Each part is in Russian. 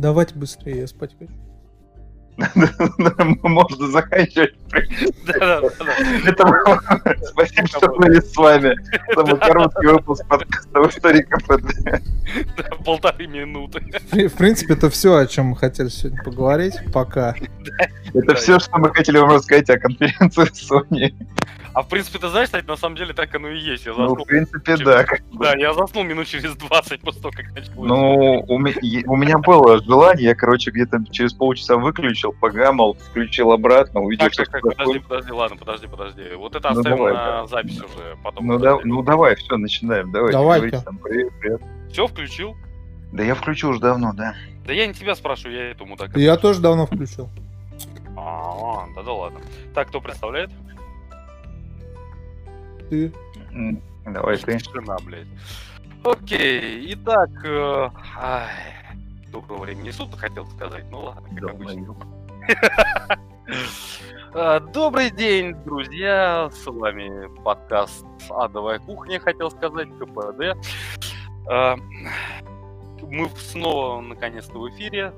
Давайте быстрее, я спать хочу. Можно заканчивать. Спасибо, что были с вами. Самый короткий выпуск подкаста «Историка ПД». Да, Полторы минуты. В принципе, это все, о чем мы хотели сегодня поговорить. Пока. Это все, что мы хотели вам рассказать о конференции Sony. А в принципе, ты знаешь, кстати, на самом деле так оно и есть. Я Ну, заснул. в принципе, да. Да, я заснул минут через 20 после того, как начал. Ну, у у меня было желание, я, короче, где-то через полчаса выключил, погамал, включил обратно, увидел, Так, что... так, так, подожди, подожди, ладно, подожди, подожди. Вот это Ну, оставим давай, на запись уже потом. Ну, да, ну давай, все, начинаем. Давай, говорите там, привет, привет. Все, включил? Да я включил уже давно, да. Да я не тебя спрашиваю, я эту мудака. Я тоже давно включил. А, да да ладно. Так, кто представляет? Ты? Давай ты. Тишина, блядь. Окей, итак, э, ай, доброго времени суток хотел сказать, ну ладно, как обычно. Э, Добрый день, друзья! С вами подкаст «Адовая кухня», хотел сказать, КПД. Э, Мы снова, наконец-то, в эфире.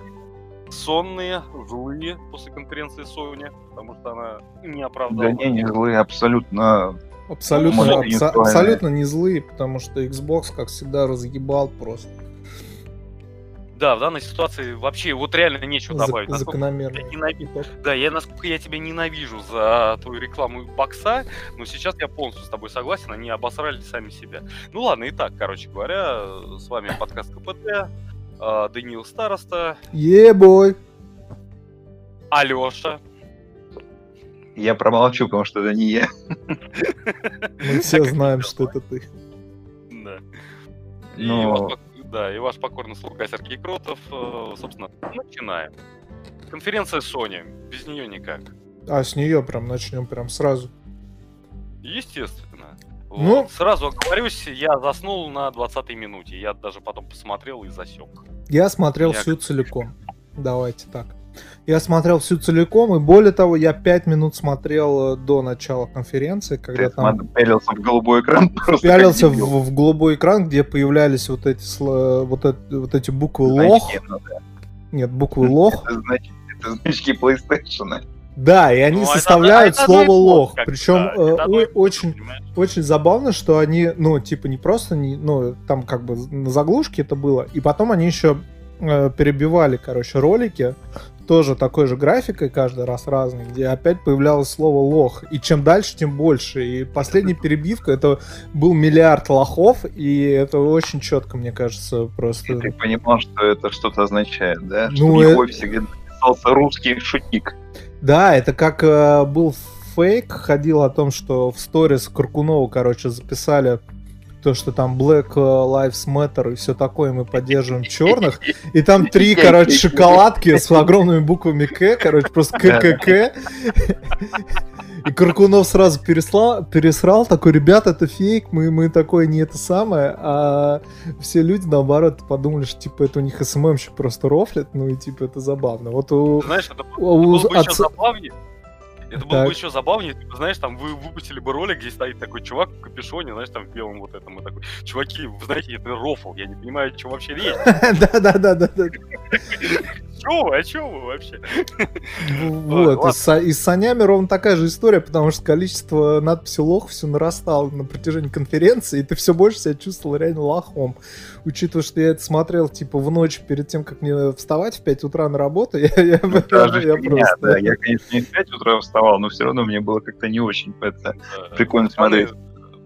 Сонные, злые после конференции Sony, потому что она не оправдала. Да не, не злые, абсолютно. Абсолютно, абсо- абсолютно не злые, потому что Xbox, как всегда, разъебал просто. Да, в данной ситуации вообще вот реально нечего добавить. Насколько закономерно. я ненавижу- Да, я насколько я тебя ненавижу за твою рекламу бокса, но сейчас я полностью с тобой согласен, они обосрали сами себя. Ну ладно, итак, короче говоря, с вами подкаст КПТ, э, Даниил Староста, Ебой! Алеша. Я промолчу, потому что это не я. Мы все знаем, что это ты. Да. И, Но- пок- да, и ваш покорный слуга Сергей Кротов. Э, Собственно, начинаем. Конференция Sony. Без нее никак. А с нее прям начнем прям сразу. Естественно. Ну- Вот. Сразу оговорюсь, я заснул на 20-й минуте. Я даже потом посмотрел и засек. Я смотрел Я- всю целиком. Давайте так. Я смотрел всю целиком, и более того, я пять минут смотрел э, до начала конференции, когда Ты там пялился в голубой экран. пялился в, в голубой экран, где появлялись вот эти, сло- вот, эт- вот эти буквы Значки, лох. ну да. Нет, буквы лох. Это значит, это значки PlayStation. Да, и они Ну, это- составляют это и слово то же, лох. Причем да, это одно и то же, очень, понимаешь? очень забавно, что они, ну, типа, не просто, не, ну, там как бы на заглушке это было, и потом они еще э, перебивали, короче, ролики, тоже такой же графикой каждый раз разный, где опять появлялось слово лох. И чем дальше, тем больше. И последняя перебивка, это был миллиард лохов, и это очень четко, мне кажется, И просто... ты понимал, что это что-то означает, да? Ну, Что в офисе где-то написался русский шутник. Да, это как э, был фейк, ходил о том, что в сторис Каркунова, короче, записали то, что там Black Lives Matter и все такое, мы поддерживаем черных. И там три, короче, шоколадки с огромными буквами К, короче, просто ККК. И Каркунов сразу переслал, пересрал, такой, ребята, это фейк, мы, мы такое не это самое, а все люди, наоборот, подумали, что, типа, это у них СММщик просто рофлит, ну и, типа, это забавно. Вот у, знаешь, это у- было бы еще отца- забавнее. Это было Так. бы еще забавнее, бы, знаешь, там вы выпустили бы ролик, где стоит такой чувак в капюшоне, знаешь, там в белом вот этом, и такой, чуваки, вы знаете, это рофл, я не понимаю, о чем вообще речь. Да-да-да-да. Чё вы, о чем вы вообще? Вот. и с санями ровно такая же история, потому что количество надписей лох все нарастало на протяжении конференции, и ты все больше себя чувствовал реально лохом. Учитывая, что я это смотрел, типа, в ночь перед тем, как мне вставать в 5 утра на работу, я, я, Та же я фигня, просто... да. Я, конечно, не в 5 утра вставал, но все равно мне было как-то не очень это прикольно смотреть.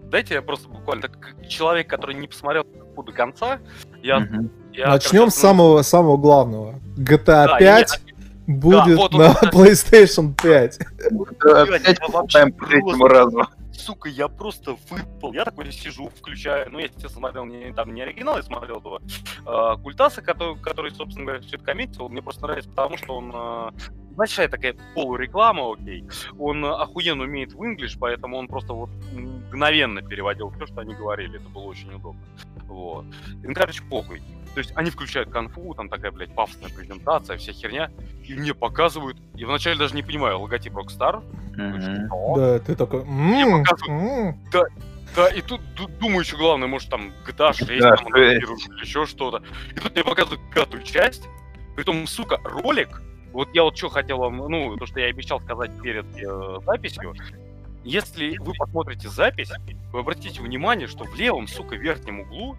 Дайте я просто буквально, так как человек, который не посмотрел до конца, я... Мгм. я, Начнем короче, с самого, самого главного. GTA Да, 5 будет вот, вот, на вот. PlayStation 5. Да, Блядь, Опять это вообще болтаем по третьему разу. Сука, я просто выпал. Я такой сижу, включаю, ну, я, естественно, смотрел не, там, не оригинал, я смотрел этого э, Культаса, который, который, собственно говоря, все это комментировал. Мне просто нравится, потому что он э, большая такая полуреклама, окей. Он охуенно умеет в инглиш, поэтому он просто вот мгновенно переводил все, что они говорили. Это было очень удобно. Вот. И, ну, короче, похуй. То есть они включают конфу, там такая, блядь, пафосная презентация, вся херня, и мне показывают, я вначале даже не понимаю, логотип Rockstar? Да, ты такой... «М, показывают. м». Да, и тут ду- думаю еще главное, может там GTA 6 Да, там, или еще что-то. И тут мне показывают пятую часть, Притом, сука, ролик, вот я вот что хотел вам, ну, то, что я обещал сказать перед э, записью, если вы посмотрите запись, вы обратите внимание, что в левом, сука, верхнем углу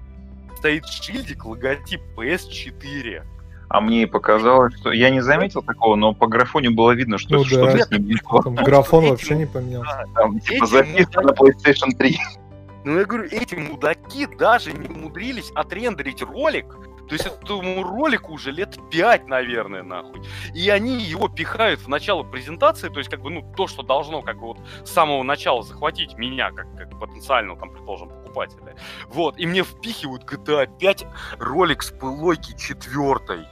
стоит шильдик логотип PS4. А мне и показалось, что я не заметил такого, но по графоне было видно, что Ну что-то да. с ним. Там Ну, графон этим- вообще не поменялся. Да, Там типа Этим записано на PlayStation 3. Ну, я говорю, эти мудаки даже не умудрились отрендерить ролик. То есть этому ролику уже лет 5, наверное, нахуй. И они его пихают в начало презентации, то есть, как бы, ну, то, что должно, как бы, вот, с самого начала захватить меня, как, как потенциального, там, предположим, покупателя. Вот, и мне впихивают GTA 5 ролик с пылойки четвертой.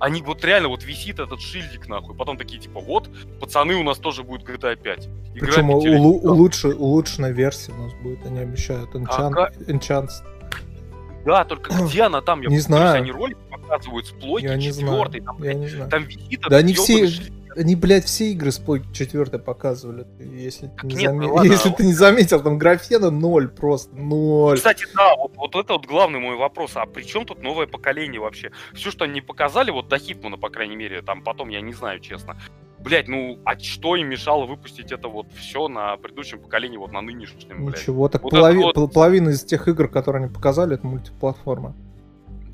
Они вот реально вот висит этот шильдик нахуй. Потом такие типа вот, пацаны, у нас тоже будет GTA 5. Игра Причем улу- улучшенная версия у нас будет, они обещают. Enchant, Ага. Enchant. Да, только где она там? Я Не знаю. Они ролик показывают с плойки Я не знаю. четвертой. Там, Я не знаю. там висит Да они все, они, блядь, все игры с плойки 4 показывали. Ты- Если ты, Так не, нет, заме- ну ладно. если ты не заметил, там графена ноль просто, ноль. Кстати, да, вот, вот это вот главный мой вопрос. А при чем тут новое поколение вообще? Все, что они показали, вот до Хитмана, по крайней мере, там потом, я не знаю, честно. Блять, ну, а что им мешало выпустить это вот все на предыдущем поколении, вот на нынешнем, блядь? Ничего, так Вот полови- вот- пол- половина из тех игр, которые они показали, это мультиплатформа.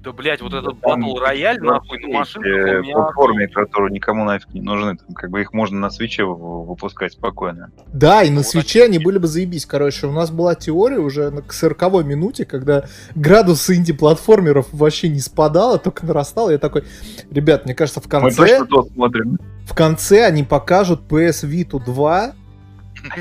Да, блядь, вот этот Battle Royale, нахуй, на машинках э, платформе, которые никому нафиг не нужны. Там, как бы их можно на свече выпускать спокойно. Да, и на Вот свече они были бы заебись. Короче, у нас была теория уже на- к 40 минуте, когда градус инди-платформеров вообще не спадал, а только нарастал. Я такой, ребят, мне кажется, в Мы конце, точно то смотрим. в конце они покажут PS Vita 2, И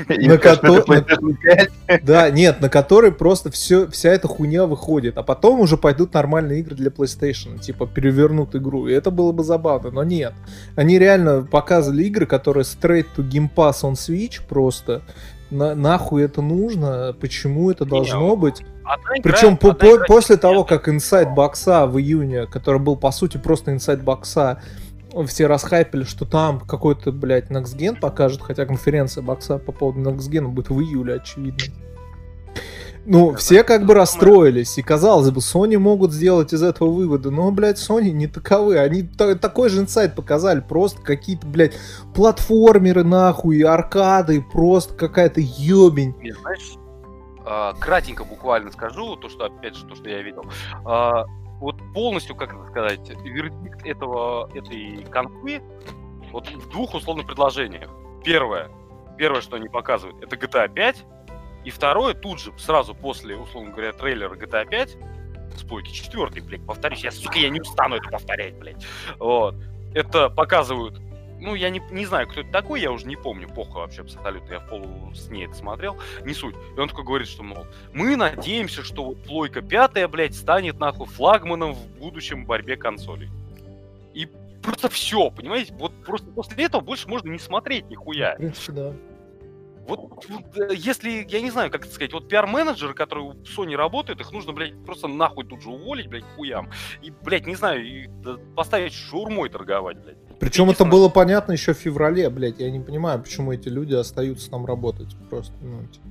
На скажем, кото- это PlayStation 5. да, нет, на которой просто все, вся эта хуйня выходит. А потом уже пойдут нормальные игры для PlayStation, типа перевернут игру. И это было бы забавно, но нет. Они реально показывали игры, которые straight to Game Pass on Switch просто. На- нахуй это нужно? Почему это Не, должно быть? Одна игра- Причем по- одна по- игра после нет. того, как Inside бокса в июне, который был по сути просто Inside бокса, все расхайпили, что там какой-то, блядь, Next покажет, хотя конференция бокса по поводу Next будет в июле, очевидно. Ну, Да, все как бы расстроились, и казалось бы, Sony могут сделать из этого выводы, но, блядь, Sony не таковы, они та- такой же инсайт показали, просто какие-то, блядь, платформеры нахуй, аркады, просто какая-то ёбень. Не, знаешь, а, кратенько буквально скажу, то, что, опять же, то, что я видел. Вот полностью, как это сказать, вердикт этого, этой конфы вот в двух условных предложениях. Первое, первое, что они показывают, это GTA 5, и второе, тут же, сразу после, условно говоря, трейлера GTA 5, спойки четвертый, блядь, повторюсь, я, сука, я не устану это повторять, блядь. Вот. Это показывают ну, я не, не знаю, кто это такой, я уже не помню, похуй вообще абсолютно, я в полу сне это смотрел, не суть. И он такой говорит, что, мол, мы надеемся, что вот плойка пятая, блядь, станет, нахуй, флагманом в будущем борьбе консолей. И просто все, понимаете? Вот просто после этого больше можно не смотреть нихуя. В принципе, да. Вот, вот, если, я не знаю, как это сказать, вот пиар-менеджеры, которые у Sony работают, их нужно, блядь, просто нахуй тут же уволить, блядь, хуям. И, блядь, не знаю, и, да, поставить шаурмой торговать, блядь. Причем это было понятно еще в феврале, блядь. Я не понимаю, почему эти люди остаются там работать. Просто, ну, типа.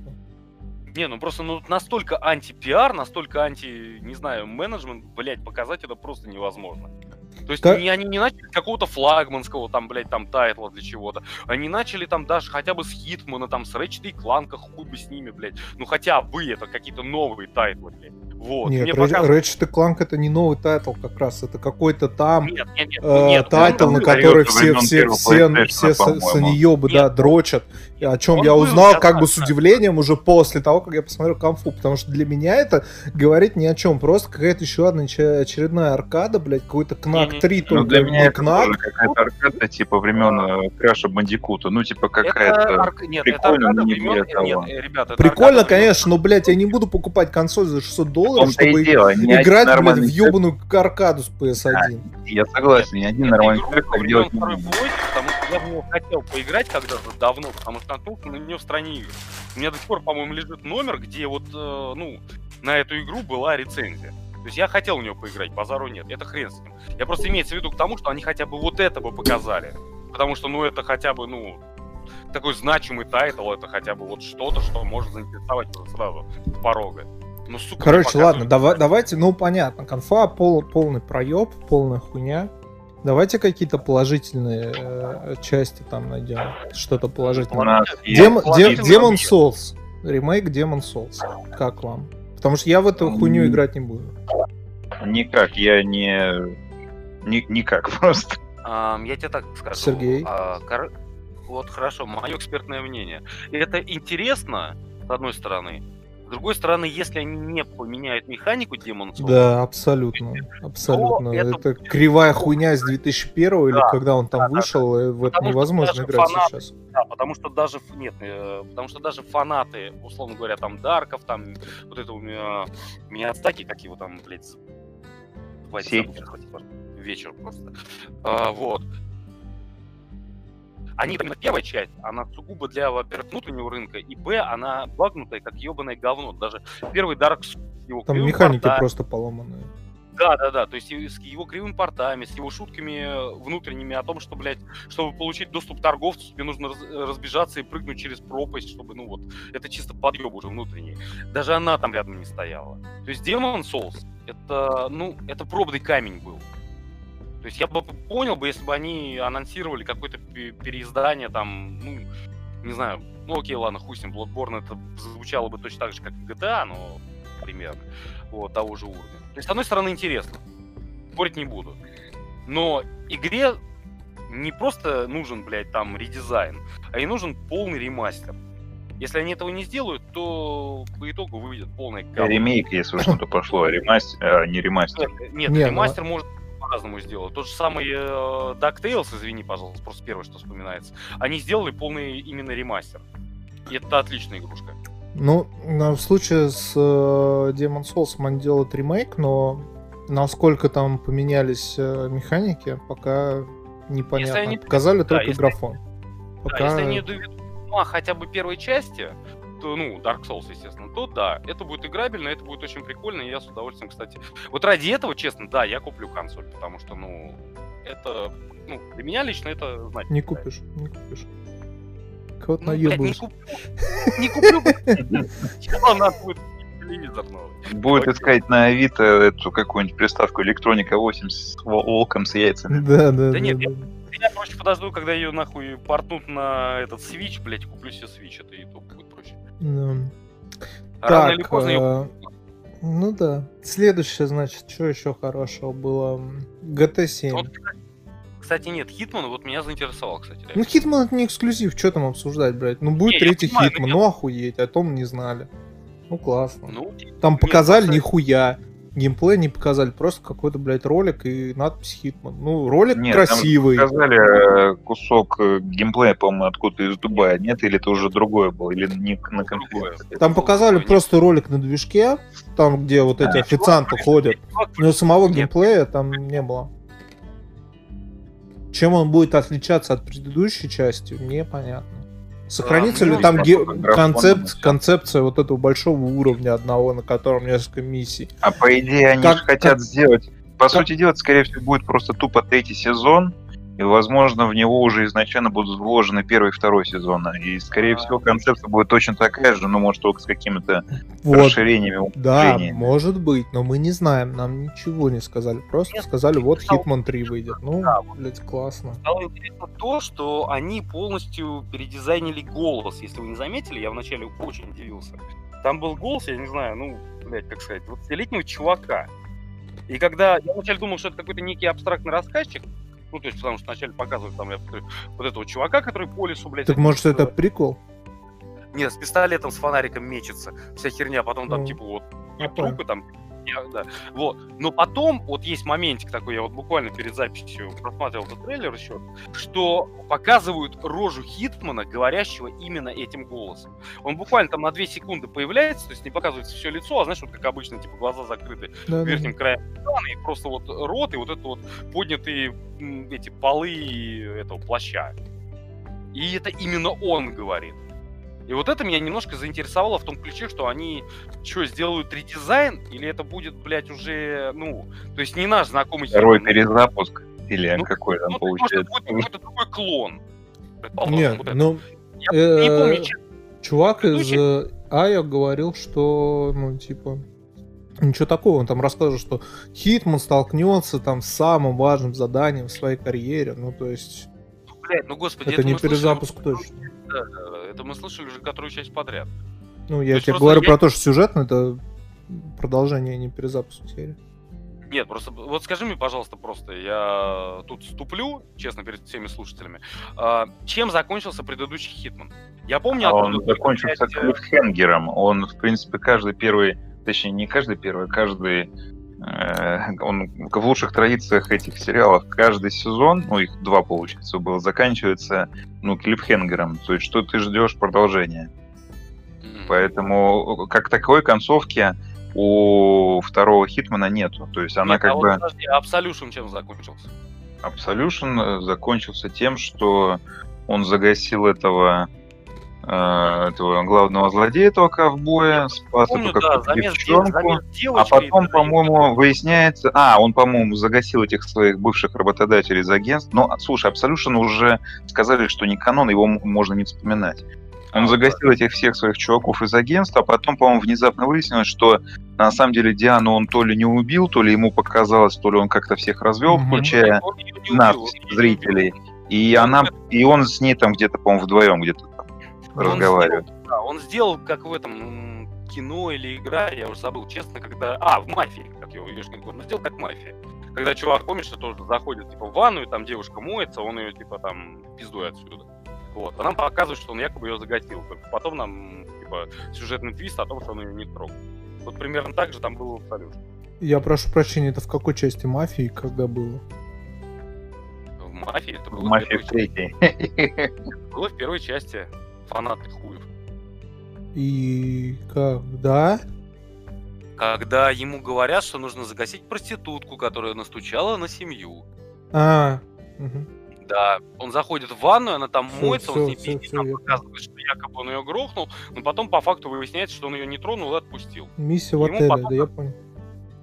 Не, ну просто ну, настолько анти-пиар, настолько анти, не знаю, менеджмент, блядь, показать это просто невозможно. То есть Ка- не- они не начали какого-то флагманского там, блядь, там тайтла для чего-то. Они начали там даже хотя бы с Хитмана, там, с Ratchet и Clank, хуй бы с ними, блядь. Ну хотя бы это какие-то новые тайтлы, блядь. Вот. Нет, Мне Рэч- показывают- Ratchet Clank это не новый тайтл как раз. Это какой-то там Нет, нет, нет, э, нет, тайтл, на был, который все, все, все, все по-моему. саньёбы, да, Нет. дрочат. И О чем Он я был, узнал я как бы знаю, с да. удивлением уже после того, как я посмотрел конфу. Потому что для меня это говорит ни о чем. Просто какая-то еще одна че- очередная аркада, блядь, какой-то Кнак Не-не. 3, Ну, только для меня не это Кнак. какая-то аркада, типа времен э, Краша Бандикута. Ну, типа Это какая-то... арк- Нет, прикольно, это аркада но не времен- более того. Нет, ребята, это Прикольно, конечно, но, блядь, я не буду покупать консоль за 600 В долларов, чтобы дело. Играть, блядь, в ебаную аркаду с PS1. Я согласен, ни один нормальный так делать не второй будет. потому что я в него хотел поиграть когда-то давно, потому что наткнулся на нее в стране игр. У меня до сих пор, по-моему, лежит номер, где вот, э, ну, на эту игру была рецензия. То есть я хотел в нее поиграть, базару нет, это хрен с ним. Я просто имеется в виду к тому, что они хотя бы вот это бы показали. Потому что, ну, это хотя бы, ну, такой значимый тайтл, это хотя бы вот что-то, что может заинтересовать сразу с порога. Ну, сука, не Короче, ладно, давай, давайте, ну понятно, конфа пол, полный проеб, полная хуйня. Давайте какие-то положительные э, части там найдем. Что-то положительное. Дем- положительные Demon's. Souls. Ремейк Demon's Souls. Как вам? Потому что я в эту хуйню играть не буду. Никак, я не... ни- Никак просто. Ам, я тебе так скажу. Сергей? А, кор- Вот хорошо, мое экспертное мнение. Это интересно, с одной стороны. С другой стороны, если они не поменяют механику Demon Souls, Да, абсолютно. Абсолютно. это это будет- кривая хуйня с 2001 или Да, когда он там да, да, вышел, и в это невозможно играть фанаты- сейчас. Да, потому что даже нет, э, потому что даже фанаты, условно говоря, там Дарков, там вот этого э, Миядзаки, как его там, блядь, хватит, вечер просто. А, вот. Они, именно первая часть, она сугубо для, во-первых, внутреннего рынка, и, б, она багнутая, как ебаное говно. Даже первый Dark Souls, его Там механики портами- просто поломанные. Да, да, да. То есть с его кривыми портами, с его шутками внутренними о том, что, блядь, чтобы получить доступ к торговцу, тебе нужно раз- разбежаться и прыгнуть через пропасть, чтобы, ну вот, это чисто подъеб уже внутренний. Даже она там рядом не стояла. То есть Demon Souls, это, ну, это пробный камень был. То есть я бы понял бы, если бы они анонсировали какое-то пе- переиздание там, ну, не знаю, ну окей, ладно, хуй с ним, Bloodborne это звучало бы точно так же, как и GTA, но примерно, вот, того же уровня. То есть, с одной стороны, интересно, спорить не буду. Но игре не просто нужен, блядь, там редизайн, а и нужен полный ремастер. Если они этого не сделают, то по итогу выйдет говно. Ремейк, если уж на то пошло, ремастер, а, не ремастер. Нет, Не, ну- ремастер может по-разному сделать. Тот же самый э, DuckTales, извини, пожалуйста, просто первое, что вспоминается. Они сделали полный именно ремастер. И это отличная игрушка. Ну, в случае с э, Demon Souls они делают ремейк, но насколько там поменялись э, механики, пока непонятно. они- Показали да, только если- графон. Да, Пока... если они доведут хотя бы первой части, ну, Dark Souls, естественно, то да, это будет играбельно, это будет очень прикольно, и я с удовольствием, кстати... Вот ради этого, честно, да, я куплю консоль, потому что, ну, это, ну, для меня лично это знать. Не купишь, не купишь. Кого-то Ну, блядь, не куплю. Не куплю. Чего надо будет телевизор новый? Будет искать на Авито эту какую-нибудь приставку электроника 8 с вол- волком с яйцами. Да, да, да. нет. Я проще подожду, когда ее нахуй портнут на этот Switch, блядь, куплю себе Switch, это и А Рано Так, или поздно э, ну да. Следующее, значит, что еще хорошего было? GT7. Вот, кстати, нет, Хитман вот меня заинтересовал, кстати. Ну, Хитман это не эксклюзив, что там обсуждать, блядь? Ну, будет Не, третий понимаю, Хитман, ну охуеть, о том не знали. Ну, классно. Ну, Там нет, показали просто- нихуя. Геймплей не показали, просто какой-то, блядь, ролик и надпись Хитман. Ну, ролик Нет, там красивый. Показали э, кусок э, геймплея, по-моему, откуда из Дубая. Нет, или это уже другое было, или не на конференции. Там показали Нет. просто ролик на движке, там, где вот эти Да. официанты ходят. Но самого Нет. геймплея там не было. Чем он будет отличаться от предыдущей части, непонятно. Сохранится ну, ли там ну, ге- графон, графон, концепт, концепция вот этого большого уровня одного, на котором несколько миссий? А по идее они Как- же хотят как- сделать... По как- сути дела, скорее всего, будет просто тупо третий сезон, и, возможно, в него уже изначально будут вложены первый и второй сезоны. И, скорее А. всего, концепция будет точно такая же, но, может, только с какими-то Вот, расширениями, да, может быть, но мы не знаем, нам ничего не сказали. Просто Нет, сказали, вот стало- Hitman 3 выйдет. Ну, Да, блядь, классно. Стало интересно то, что они полностью передизайнили голос. Если вы не заметили, я вначале очень удивился. Там был голос, я не знаю, ну, блядь, как сказать, 20-летнего чувака. И когда я вначале думал, что это какой-то некий абстрактный рассказчик, ну, то есть, потому что вначале показывают там я вот этого чувака, который по лесу, блядь... Так может это прикол? Нет, с пистолетом, с фонариком мечется, вся херня, потом там, Ну, типа, вот, я трупы там, я- да, вот. Но потом, вот есть моментик такой, я вот буквально перед записью просматривал этот трейлер еще, что показывают рожу Хитмана, говорящего именно этим голосом. Он буквально там на 2 секунды появляется, то есть не показывается все лицо, а знаешь, вот как обычно, типа, глаза закрыты Да, да, верхним краем экрана, и просто вот рот, и вот это вот поднятые эти полы этого плаща. И это именно он говорит. И вот это меня немножко заинтересовало в том ключе, что они что, сделают редизайн, или это будет, блядь, уже, ну, то есть не наш знакомый Второй Хитман, перезапуск, или Ну, какой там ну, есть, может, это получается. будет какой-то другой клон. Нет, вот ну, Я не э, помню, честно. чувак из Предыдущий- э, Айо говорил, что, ну, типа, Ничего такого, он там рассказывает, что Хитман столкнется там с самым важным заданием в своей карьере. Ну, то есть, Блядь, ну господи, это не слышали перезапуск точно. Да, это мы слышали уже которую часть подряд. Ну, я есть тебе говорю я- про то, что сюжетно это продолжение, а не перезапуск серии. Нет, просто вот скажи мне, пожалуйста, просто, я тут ступлю, честно, перед всеми слушателями. А, чем закончился предыдущий Хитман? Я помню, А он оттуда только закончился часть, э, клиффхенгером. Он, в принципе, каждый первый, точнее, не каждый первый, каждый он в лучших традициях этих сериалов каждый сезон, ну их два получается было, заканчивается ну клиффхенгером, то есть что ты ждешь продолжения. Поэтому как таковой концовки у второго Хитмана нету. То есть она нет, как а вот бы подожди, Absolution чем закончился? Absolution э, закончился тем, что он загасил этого э, этого главного злодея, этого ковбоя, спас Помню, эту да, замес, девчонку. замес А девочки, потом, да, по-моему, выясняется... А, он, по-моему, загасил этих своих бывших работодателей из агентств. Но, слушай, Absolution уже сказали, что не канон, его можно не вспоминать. Он А, загасил этих всех своих чуваков из агентства, а потом, по-моему, внезапно выяснилось, что на самом деле Диану он то ли не убил, то ли ему показалось, то ли он как-то всех развел, включая нас, зрителей. И она, и он с ней там где-то, по-моему, вдвоем где-то Он разговаривает. сделал- да, он сделал, как в этом кино или игра, я уже забыл, честно, когда... А, в «Мафии», как его говорит, он сделал как «Мафия». Когда чувак, помнишь, что тоже заходит, типа, в ванну, и там девушка моется, он ее, типа, там, пиздуй отсюда. Вот. А нам показывают, что он якобы ее загасил. Только потом нам, типа, сюжетный твист о том, что он ее не трогал. Вот примерно так же там было абсолютно. Я прошу прощения, это в какой части мафии, когда было? В «Мафии» это было В в «Мафии первой в третьей». части. Было в первой части. Фанаты хуев. И когда? Когда ему говорят, что нужно загасить проститутку, которая настучала на семью. А, мгм. Да, он заходит в ванную, она там Всё, моется, он всё, с ней всё, пиздит, я показывает, что якобы он ее грохнул, но потом по факту выясняется, что он ее не тронул и отпустил. миссия в отеле, потом- да я понял.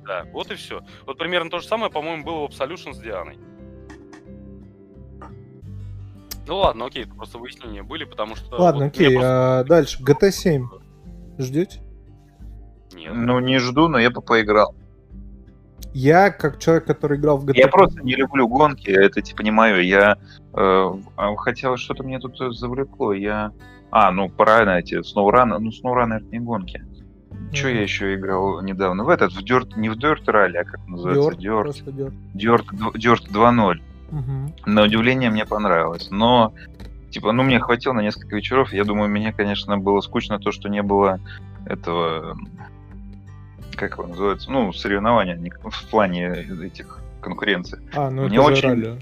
Да, вот и все. Вот примерно то же самое, по-моему, было в Absolution с Дианой. Ну ладно, окей, это просто выяснения были, потому что... Ладно, вот окей, просто- а дальше. GT 7. Ждете? Нет. Ну, не жду, но я бы поиграл. Я, как человек, который играл в GT... Я просто не люблю гонки, это типа не мое. Я э, а, хотел что-то мне тут э, завлекло. Я. А, ну правильно, эти SnowRun. Ну, SnowRun это не гонки. Что Мгм. я еще играл недавно? В этот, в Dirt, не в Dirt Rally, а как называется? Dirt. Dirt, дв- Dirt 2.0. Мгм. На удивление мне понравилось. Но, типа, ну, мне хватило на несколько вечеров. Я думаю, мне, конечно, было скучно то, что не было этого... Как его называется? Ну, соревнования в плане этих конкуренций. А, ну Мне это очень- ралли.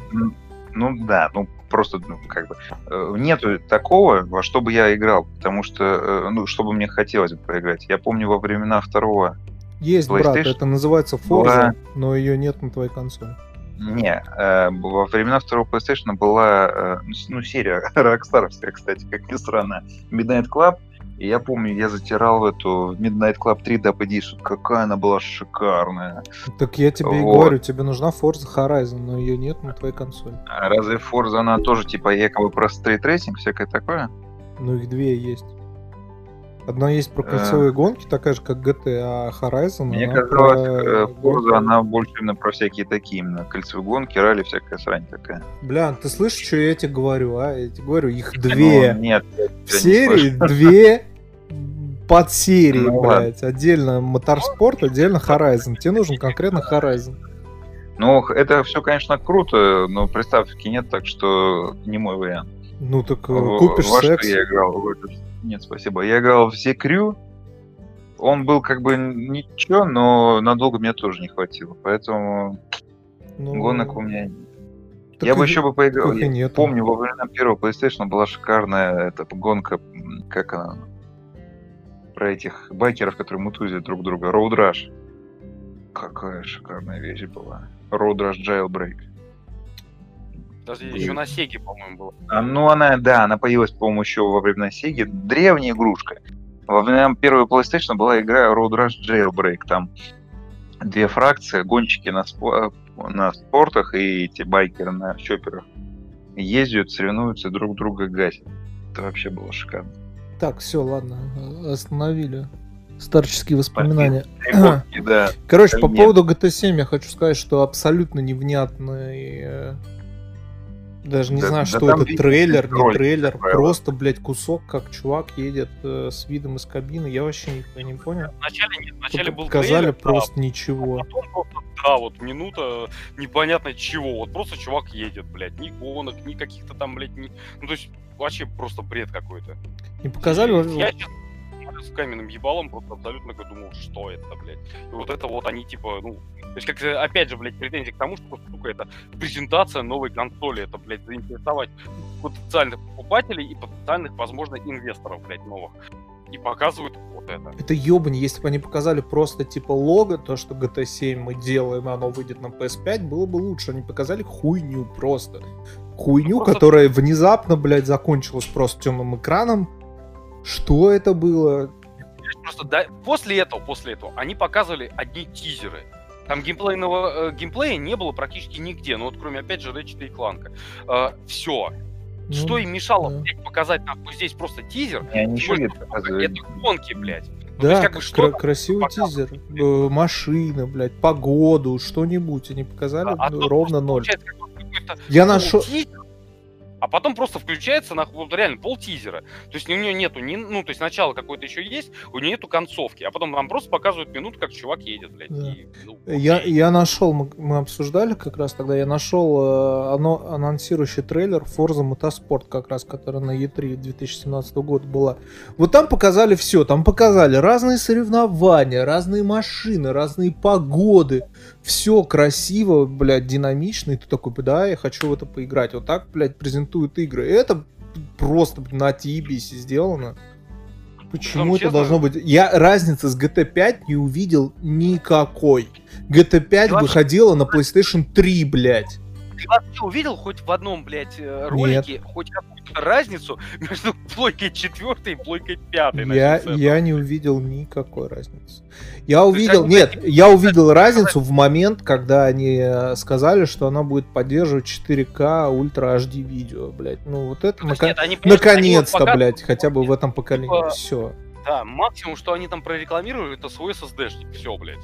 Ну да, ну просто, ну, как бы, э, нету такого, во что бы я играл, потому что, э, ну, что бы мне хотелось бы поиграть. Я помню во времена второго, Есть, брат, это называется Forza, была- но ее нет на твоей консоли. Не, э, во времена второго PlayStation была, э, ну, серия Rockstar, кстати, как ни странно, Midnight Club, и я помню, я затирал в эту Midnight Club 3 Dub Edition, какая она была шикарная. Так я тебе и Вот. говорю, тебе нужна Forza Horizon, но ее нет на твоей консоли. А разве Forza, она тоже, типа, якобы про стритрейсинг, всякое такое? Ну их две есть. Одна есть про Э. кольцевые гонки, такая же, как GT, а Horizon, Мне казалось, э. Forza, она больше именно про всякие такие, именно кольцевые гонки, ралли, всякая срань такая. Бля, ты слышишь, что я тебе говорю, а? Я тебе говорю, их Ну, две. нет, я В серии две подсерии, Ну, блядь. Отдельно Моторспорт, отдельно Horizon. Тебе нужен конкретно Horizon. Ну, это все, конечно, круто, но приставки нет, так что не мой вариант. Ну так э, купишь во секс. что я играл? В этот- Нет, спасибо. Я играл в The Crew. Он был как бы ничего, но надолго мне тоже не хватило. Поэтому Ну, гонок у меня... так я бы и- еще бы поиграл. Я нету. помню, во времена первого PlayStation была шикарная эта гонка, как она, про этих байкеров, которые мутузят друг друга. Road Rush. Какая шикарная вещь была. Road Rush Jailbreak. Даже еще на Сеге, по-моему, было. А, ну, она, да, она появилась, по-моему, еще во времена Сеги. Древняя игрушка. Во времена первой PlayStation была игра Road Rush Jailbreak. Там две фракции, гонщики на, спо- на спортах и эти байкеры на чоперах ездят, соревнуются, друг друга гасят. Это вообще было шикарно. Так, все, ладно, э, остановили Старческие воспоминания. Да. Короче, по Нет. поводу GT7 я хочу сказать, что абсолютно невнятный... э, Даже не Да- знаю, да что это, трейлер, не трейлер, просто, блядь, кусок, как чувак едет э, с видом из кабины. Я вообще нихуя не понял. Вначале нет, вначале был Показали трейлер, да, просто ничего. Потом просто, да, вот минута непонятно чего. Вот просто чувак едет, блядь. Ни гонок, ни каких-то там, блядь, ни... Ну, то есть, вообще просто бред какой-то. Не показали? Во- Я сейчас с каменным ебалом просто абсолютно думал, что это, блядь. И вот это вот они, типа, ну... То есть, как, опять же, блядь, претензии к тому, что, сука, это презентация новой консоли. Это, блядь, заинтересовать потенциальных покупателей и потенциальных, возможно, инвесторов, блядь, новых. И показывают вот это. Это ебань, если бы они показали просто типа лого, то, что GT7 мы делаем, оно выйдет на PS5, было бы лучше. Они показали хуйню просто. Хуйню, Ну, просто- которая внезапно, блядь, закончилась просто темным экраном. Что это было? Просто да, после этого, после этого, они показывали одни тизеры. Там геймплейного э, геймплея не было практически нигде, ну вот кроме опять же Ratchet и Clank. все. Ну, Что им мешало, да. блядь, показать нахуй здесь просто тизер? И они еще Может, лет показывают. Это гонки, блядь. Ну, Да, есть, как бы, кра- красивый показывают? тизер. Э, Машины, блядь, погоду, что-нибудь. Они показали А ну, тут ровно ноль. Я нашел... полтизер, а потом просто включается нахуй вот реально пол тизера. То есть у нее нету ни, ну то есть начало какое-то еще есть, у нее нету концовки, а потом нам просто показывают минуту, как чувак едет, блядь. Да. и, ну, Я, я нашел, мы, мы обсуждали как раз тогда, я нашел э, оно, анонсирующий трейлер Forza Motorsport, как раз, который на E3 2017 года была. Вот там показали все, там показали разные соревнования, разные машины, разные погоды. Все красиво, блядь, динамично, и ты такой, да, я хочу в это поиграть. Вот так, блядь, презентуют игры. И это просто блин, на Тибисе сделано. Почему это честно- должно быть? Я разницы с GT5 не увидел никакой. GT5 вообще- выходила на PlayStation 3, блядь. Ты вообще увидел хоть в одном, блядь, э, ролике хоть какую-то разницу между плойкой четвертой и плойкой пятой? Я, я не увидел никакой разницы. Я есть увидел, бы нет, я увидел разницу в момент, когда они э, сказали, что она будет поддерживать 4К Ультра HD видео, блядь. Ну вот это есть они вот наконец-то, показывают, блядь, хотя бы в этом поколении. типа, Все. Да, максимум, что они там прорекламировали, это свой SSD-шник. Все, блядь.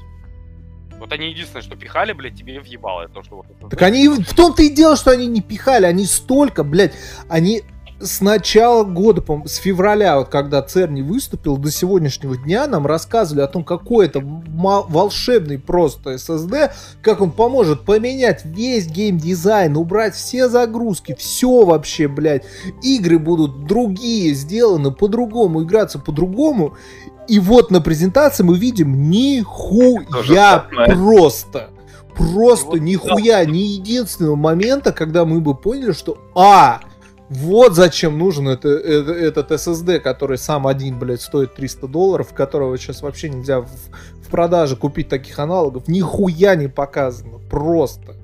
Вот они единственное, что пихали, блядь, тебе въебало. Это то, что вот. Так они в том-то и дело, что они не пихали, они столько, блядь, они с начала года, по с февраля, вот когда Церни выступил, до сегодняшнего дня нам рассказывали о том, какой это волшебный просто SSD, как он поможет поменять весь геймдизайн, убрать все загрузки, все вообще, блядь. Игры будут другие, сделаны по-другому, играться по-другому. И вот на презентации мы видим нихуя просто. Просто Вот, нихуя, ни единственного момента, когда мы бы поняли, что А, вот зачем нужен это, это- этот SSD, который сам один, блядь, стоит 300 долларов, которого сейчас вообще нельзя в, в продаже купить таких аналогов. Нихуя не показано. Просто.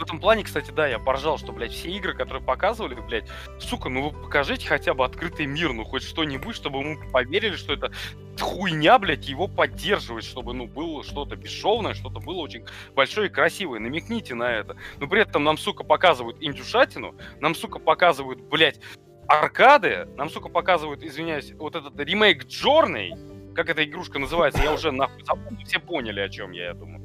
В этом плане, кстати, да, я поржал, что, блядь, все игры, которые показывали, блядь, сука, ну вы покажите хотя бы открытый мир, ну хоть что-нибудь, чтобы мы поверили, что это хуйня, блядь, его поддерживать, чтобы, ну, было что-то бесшовное, что-то было очень большое и красивое. Намекните на это. Но при этом нам, сука, показывают индюшатину, нам, сука, показывают, блядь, аркады, нам, сука, показывают, извиняюсь, вот этот ремейк Джорней, как эта игрушка называется, я уже нахуй забыл, все поняли, о чем я, я думаю.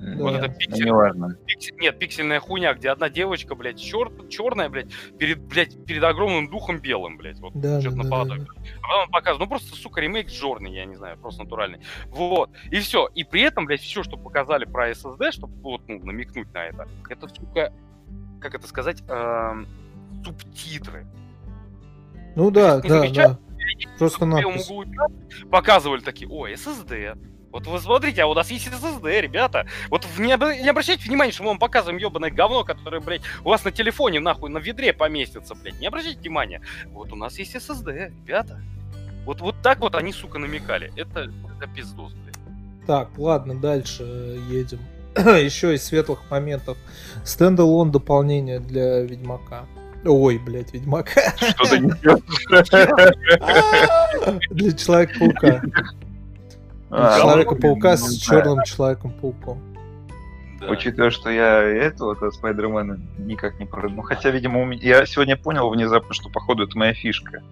Вот Да. это Ну, пиксель, неважно. Пиксель- нет, пиксельная хуйня, где одна девочка, блядь, чер... черная, блядь, перед, блядь, перед огромным духом белым, блядь, вот, Да, что-то да, да, наподобие. А потом он показывает, ну просто, сука, ремейк Джорни, я не знаю, просто натуральный. Вот, и все. И при этом, блядь, все, что показали про SSD, чтобы вот, ну, намекнуть на это, это, сука, как это сказать, эм, субтитры. Ну да, не да, замечали? да. Просто углу экрана показывали такие, ой, SSD. Вот вы смотрите, а у нас есть SSD, ребята. Вот в- не, не обращайте внимания, что мы вам показываем ебаное говно, которое, блядь, у вас на телефоне, нахуй, на ведре поместится, блядь. Не обращайте внимания. Вот у нас есть SSD, ребята. Вот, вот так вот они, сука, намекали. Это, это пиздос, блядь. Так, ладно, дальше э, едем. Еще из светлых моментов. Standalone дополнение для Ведьмака. Ой, блядь, Ведьмака. Что-то несет. Для Человека-паука. А, Человека-паука с не черным Человеком-пауком. Да. Учитывая, что я этого-то Спайдермена никак не пройду. Ну, хотя, видимо, у меня- я сегодня понял внезапно, что, походу, это моя фишка.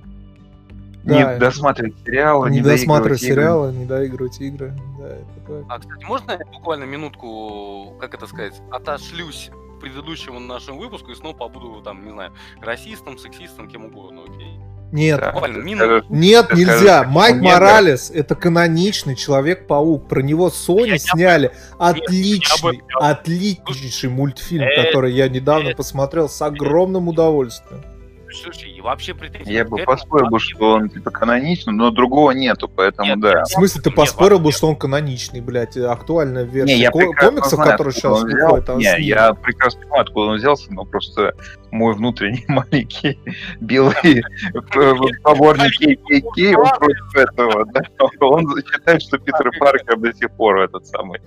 Не Да. досматривать сериалы, Не досматривать доигрывать игры. сериалы, не доигрывать игры. Да, это так. А, кстати, можно я буквально минутку, как это сказать, отошлюсь к предыдущему нашему выпуску и снова побуду, там, не знаю, расистом, сексистом, кем угодно, окей? Нет, Да, скажешь, Нет, нельзя. Майк нет, Моралес это каноничный Человек-паук. Про него Я Sony не сняли я отличный, этом. отличнейший мультфильм, Э, который я недавно э, посмотрел с огромным удовольствием. Слушай, и вообще претензий Я бы поспорил бы, что он типа каноничный, но другого нету, поэтому Нет, да. В смысле, ты Нет, поспорил бы, что он каноничный, блядь, актуальная версия Не, я ко- прекрасно комиксов, знаю, откуда сейчас он взял. выходят. а Не, я прекрасно понимаю, откуда он взялся, но просто мой внутренний маленький белый поборник KKK, он против этого, да. Он считает, что Питер Паркер до сих пор этот самый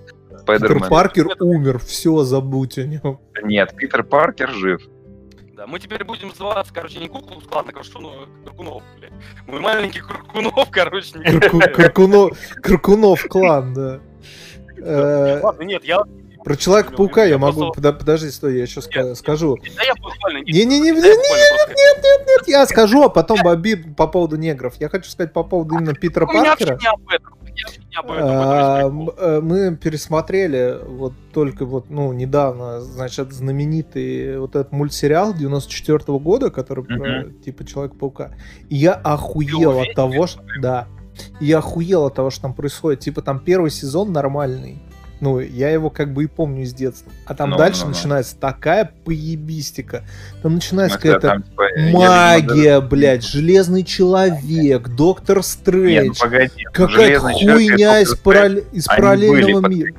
Питер. Паркер умер, все, забудь о нем. Нет, Питер Паркер жив. Да, мы теперь будем называться, короче, не куклу склад, а Крушунов, Крукунов, блядь. Мы маленький Крукунов, короче, не Карку- Каркунов, Каркунов клан, да. Э, Ладно, нет, я... Про Человека-паука я могу... просто- Подожди, стой, я сейчас Нет, скажу. Да я буквально... не- Не-не-не, да я буквально просто- Нет, я скажу, а потом Бобби по поводу негров. Я хочу сказать по поводу именно Питера У меня вообще Паркера. А, э, Мы пересмотрели вот только вот, ну, недавно, значит, знаменитый вот этот мультсериал 94 года, который про, типа, Человека-паука. И я охуел от того, что... Да. Я охуел от того, что там происходит. Типа, там первый сезон нормальный. Ну, я его как бы и помню с детства. А там Ну, дальше ну, ну. начинается такая поебистика. Там начинается какая-то типа, магия, блядь, железный человек, доктор даже- Стрэндж. Нет, ну погоди. Какая-то хуйня из, параллель- из параллельного мира.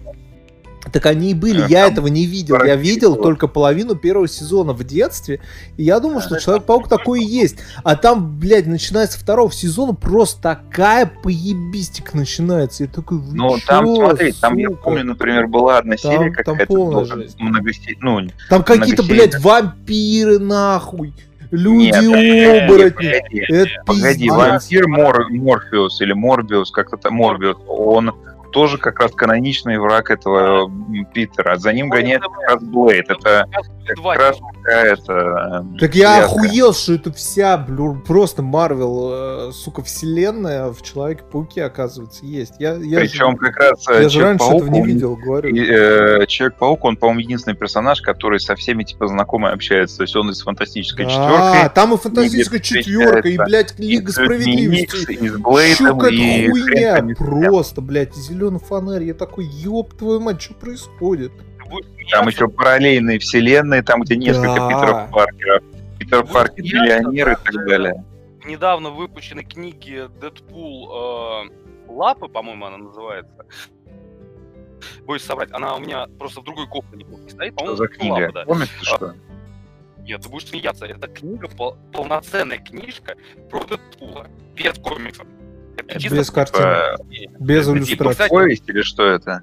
Так они и были, Э, я этого не видел. Я видел только половину первого сезона в детстве. И я думал, что Человек-паук такой и есть. А там, блядь, начинается второго сезона, просто такая поебистика начинается. Я такой, вы Ну, там, смотри, там, я помню, например, была одна серия какая-то, полная была жесть. многосе- ну, Там какие-то, многосерийная. блядь, вампиры, нахуй. Нет, Люди-оборотни. погоди, Это Погоди, пиздец. вампир Мор- Морфеус или Морбиус, как это Морбиус, он тоже как раз каноничный враг этого Питера. За ним гоняет как раз Блейд. Это как раз какая-то... эм, Так я связка. охуел, что это вся, блю, просто Марвел, э, сука, вселенная в Человеке-пауке, оказывается, есть. Я, я, Причем же, как раз э, я же раньше этого не видел, говорю. э, Человек-паук, он, по-моему, единственный персонаж, который со всеми, типа, знакомый общается. То есть он из фантастической А, четверки. там и фантастическая четверка, и, блядь, Лига справедливости. и с Блейдом, какая-то и хуйня, просто, блядь, зеленый фонарь. Я такой, ёб твою мать, что происходит? Там еще параллельные вселенные, там, где несколько Да. Питеров Паркеров. Питер Будет Паркер, миллионер и так да. далее. В недавно выпущенной книге Дэдпул э, Лапы, по-моему, она называется. Боюсь соврать, она у меня просто в другой комнате стоит. Что за книга? Лапы, да. Помнишь ты что? Нет, ты будешь смеяться. Это книга, пол- полноценная книжка про Дэдпула. Без комиксов. Чисто Без картины, Э, без Типа иллюстраций. повесть или что это?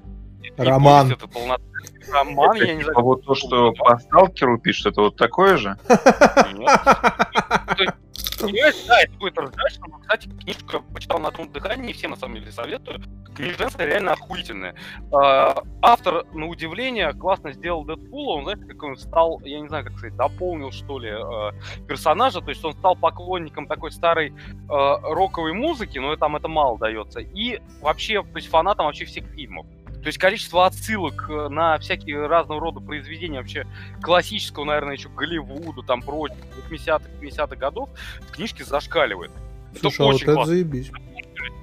роман. Это полноценный роман, Это я не типа знаю. вот то, что по сталкеру пишет, это вот такое же? Понимаешь, да, это будет раздача. Кстати, книжку почитал на одном дыхании, всем на самом деле советую. Книженство реально охуительная. А, Автор, на удивление, классно сделал Дэдпула. Он, знаете, как он стал, я не знаю, как сказать, дополнил, что ли, э, персонажа. То есть он стал поклонником такой старой э, роковой музыки, но там это мало дается. И вообще, то есть фанатом вообще всех фильмов. То есть количество отсылок э, на всякие разного рода произведения вообще классического, наверное, еще Голливуда, там прочее, 80-х, 50-х годов в книжке зашкаливает. Это Слушай, а вот очень это классно. заебись.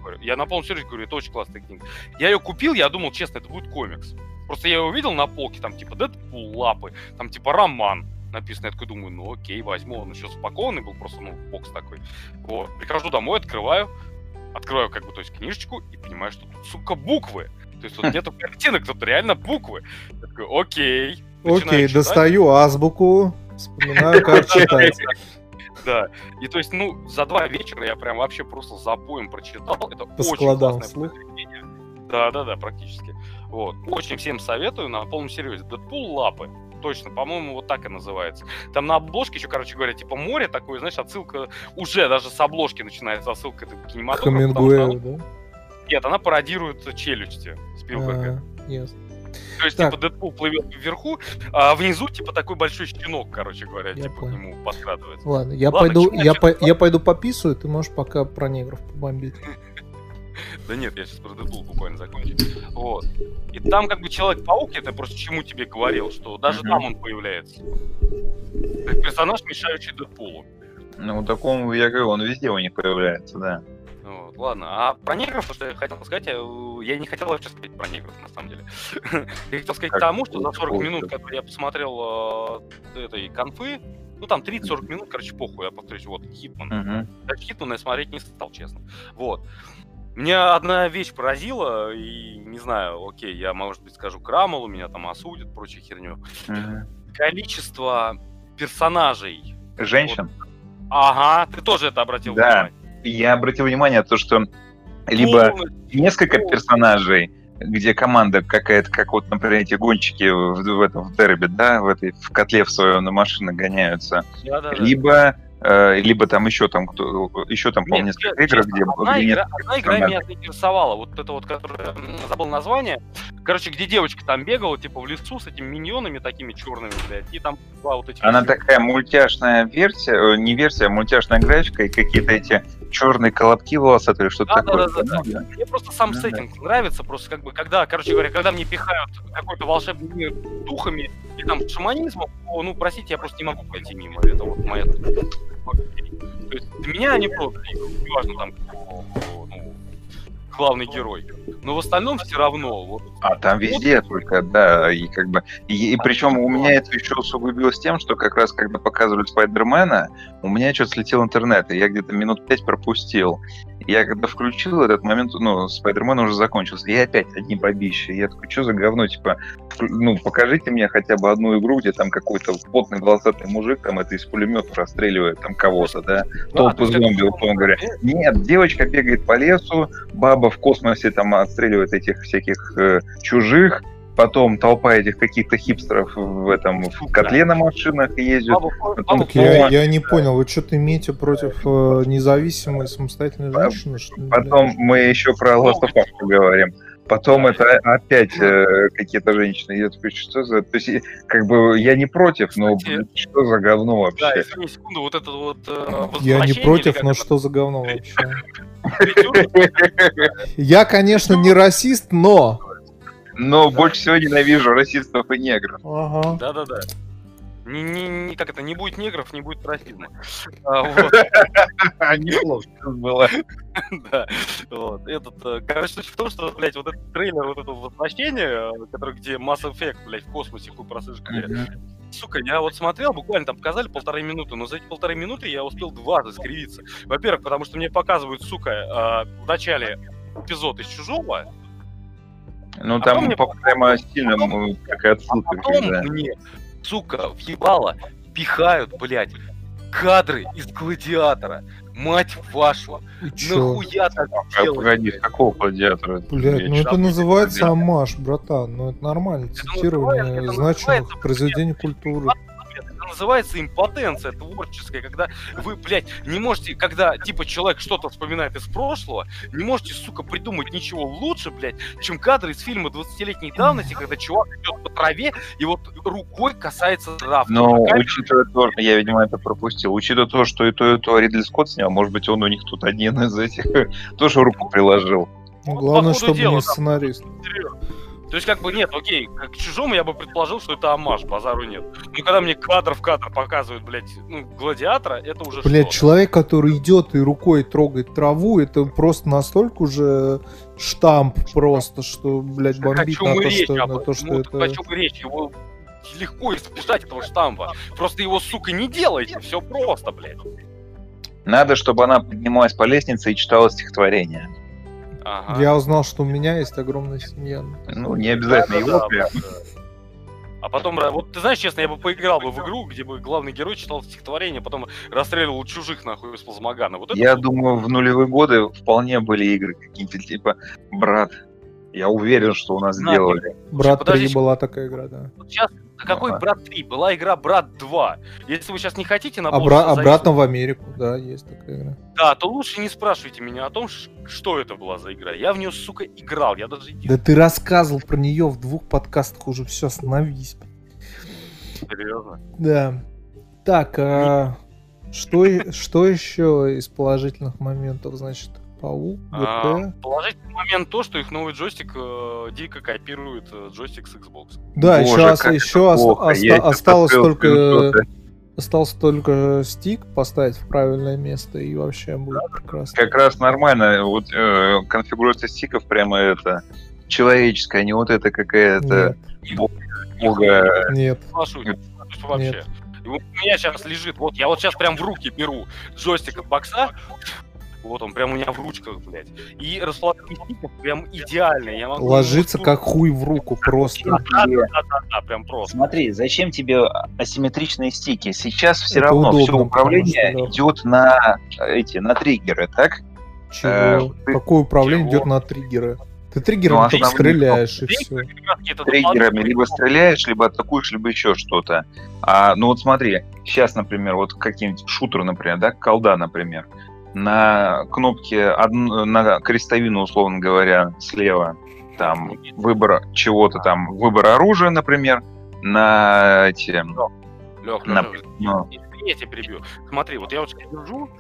говорю. Я на полном серьезе говорю, это очень классная книга. Я ее купил, я думал, честно, это будет комикс. Просто я его увидел на полке, там типа Дэдпул, лапы, там типа роман написано. Я такой думаю, ну окей, возьму. Он еще запакованный был, просто, ну, бокс такой. Вот. Прихожу домой, открываю, открываю как бы, то есть, книжечку и понимаю, что тут, сука, буквы. То есть тут нету картинок, тут реально буквы. Я такой, окей. Окей, читать. достаю азбуку, вспоминаю, как читать. Да. И то есть, ну, за два вечера я прям вообще просто запоем прочитал. Это По очень классное произведение. Да, да, да, практически. Вот. Очень всем советую на полном серьезе. Дэдпул лапы. Точно, по-моему, вот так и называется. Там на обложке еще, короче говоря, типа море такое, знаешь, отсылка уже даже с обложки начинается отсылка к кинематографу. она- да? Нет, она пародирует челюсти Спилберга. А, ясно. То есть, Так. типа, Дэдпул плывет вверху, а внизу, типа, такой большой щенок, короче говоря, Я типа, к нему подкрадывается. Ладно, я Ладно, пойду, я, по- я пойду пописываю, ты можешь пока про негров побомбить. Да нет, я сейчас про Дэдпул буквально закончу. Вот. И там как бы Человек-паук, это просто чему тебе говорил, что даже там он появляется. Как персонаж, мешающий Дэдпулу. Ну, такому, я говорю, он везде у них появляется, да. Вот, ладно. А про негров, что я хотел сказать, я, я не хотел вообще сказать про негров, на самом деле. Я хотел сказать Как тому, что за 40 плохо. минут, когда я посмотрел э, этой конфы, ну там 30-40 минут, короче, похуй, я повторюсь, вот, Хитман. Даже Хитмана я смотреть не стал, честно. Вот. Меня одна вещь поразила, и не знаю, окей, я, может быть, скажу Крамолу, меня там осудят, прочую херню. Мгм. Количество персонажей. Женщин. Ага, ты тоже это обратил Да. внимание. Я обратил внимание, то, что либо Полностью. несколько персонажей, где команда какая-то, как вот, например, эти гонщики в, в этом в дерби, да, в этой в котле в своем на машинах гоняются, Да-да-да. либо э, либо там еще там кто еще там помню Нет, несколько честно, игр, где, одна, где игра, несколько одна игра меня заинтересовала. Вот это вот, которая м, забыл название. Короче, где девочка там бегала, типа в лесу с этими миньонами такими черными, блядь. И там два вот этих. Она такая мультяшная версия, э, не версия, а мультяшная графика и какие-то эти черные колобки волосатые, что-то Да, такое. да, да, да. Да. Мне просто сам Да, сеттинг нравится, просто как бы, когда, короче говоря, когда мне пихают какой-то волшебный мир духами и там шаманизмом, ну, простите, я просто не могу пройти мимо. Это вот моя... То есть для меня они просто, неважно там, ну, главный герой. Но в остальном все равно. Вот, А там везде только, да, и как бы... И, причем у меня это еще усугубилось тем, что как раз когда показывали Спайдермена, у меня что-то слетел интернет, и я где-то минут пять пропустил. Я когда включил этот момент, ну, Спайдермен уже закончился, и опять одни бабища. Я такой, что за говно, типа, ну, покажите мне хотя бы одну игру, где там какой-то потный волосатый мужик там это из пулемета расстреливает там кого-то, да, толпы то есть это- зомби, условно говоря. Нет, девочка бегает по лесу, баба в космосе там отстреливает этих всяких э, чужих, потом толпа этих каких-то хипстеров в этом в котле на машинах. Бабу- Потом Так я, я не понял, вы что-то имеете против э, независимой самостоятельной женщины? Потом мы еще про Last of Us поговорим. Потом это опять э, какие-то женщины. Я такой, что за... То есть, и, как бы, я не против, но Кстати, что за говно Да, вообще? извини секунду, вот это вот... э? Я не против, но это, что за говно вообще? Я, конечно, не расист, но... Но больше всего ненавижу расистов и негров. Да-да-да. Не, не, не, как это, не будет негров, не будет расизма. А, вот, Неплохо было. да, вот. Этот, э, короче, суть в том, что, блядь, вот этот трейлер, вот это возвращение, э, который, где Mass Effect, блядь, в космосе хуй просышка. Сука, я вот смотрел, буквально там показали полторы минуты, но за эти полторы минуты я успел дважды скривиться. Во-первых, потому что мне показывают, сука, э, в начале эпизод из Чужого, Ну, А там по- прямо сильно м, такая отсылка. потом да. мне, сука, въебало, пихают, блядь, кадры из Гладиатора. Мать вашу, чё? нахуя так А, делать? Погоди, с какого гладиатора? Блядь, ну это называется амаш, братан. Ну это нормально. Цитирование это значимых произведений культуры. Это называется импотенция творческая, когда вы, блядь, не можете, когда, типа, человек что-то вспоминает из прошлого, не можете, сука, придумать ничего лучше, блядь, чем кадры из фильма 20-летней давности, когда чувак идет по траве и вот рукой касается трав. Но Такая- учитывая то, я, видимо, это пропустил, учитывая то, что и то, и то Ридли Скотт снял, может быть, он у них тут один из этих тоже руку приложил. Ну, главное, ходу чтобы дела, не там, сценарист. серьезно. То есть, как бы, нет, окей, к чужому я бы предположил, что это амаш, базару нет. Но когда мне кадр в кадр показывают, блядь, ну, гладиатора, это уже Блять, что-то. человек, который идет и рукой трогает траву, это просто настолько уже штамп просто, что, блядь, бомбит на то, что, на то, что ну, так это... о чем и речь? Его легко избежать этого штампа. Просто его, сука, не делайте. Все просто, блядь. Надо, чтобы она поднималась по лестнице и читала стихотворение. Ага. Я узнал, что у меня есть огромная семья. Ну, не обязательно Да-да-да, его прям. да. А потом, вот ты знаешь, честно, я бы поиграл бы в игру, где бы главный герой читал стихотворение, потом расстреливал чужих нахуй из плазмогана. Вот Я вот- думаю, в нулевые годы вполне были игры какие-то, типа, брат, Я уверен, что у нас Знаю. сделали. Брат 3 Подождите. была такая игра, да. Вот сейчас какой Ага. брат 3? Была игра брат 2. Если вы сейчас не хотите на Обра- зависнуть, обратно в Америку, да, есть такая игра. Да, то лучше не спрашивайте меня о том, что это была за игра. Я в нее, сука, играл. Я даже Да ты рассказывал про нее в двух подкастах уже, все, остановись. серьезно. Да. Так, а, что, что еще из положительных моментов, значит, Паук, А, ГТ? Положительный момент то, что их новый джойстик э, дико копирует э, джойстик с Xbox. Да, Боже, еще, как еще плохо. оста- Я осталось только скриншоты. осталось только стик поставить в правильное место и вообще будет прекрасно. Как раз нормально. Вот э, конфигурация стиков прямо это человеческая, не вот это какая-то бога. Нет, соглашусь вообще. Вот у меня сейчас лежит, вот я вот сейчас прям в руки беру джойстик от бокса, вот он прям у меня в ручках, блядь. И расположение стиков прям идеально. Я могу ложится как хуй в руку просто. Да, да, да, да, да, прям просто. Смотри, зачем тебе асимметричные стики? Сейчас все Это равно удобно, все управление что, да. идет на эти на триггеры, так? Чего? Э, Какое управление чего? идет на триггеры? Ты триггером Ну, только стреляешь и все. Триггерами либо стреляешь, либо атакуешь, либо еще что-то. А, ну вот смотри, сейчас, например, вот какие-нибудь шутер, например, да, колда, например, на кнопке на крестовину, условно говоря, слева, там выбор чего-то там, выбор оружия, например, на эти, Лёх, на, Лёх, ну, я тебя перебью. Смотри, вот я вот сейчас держу,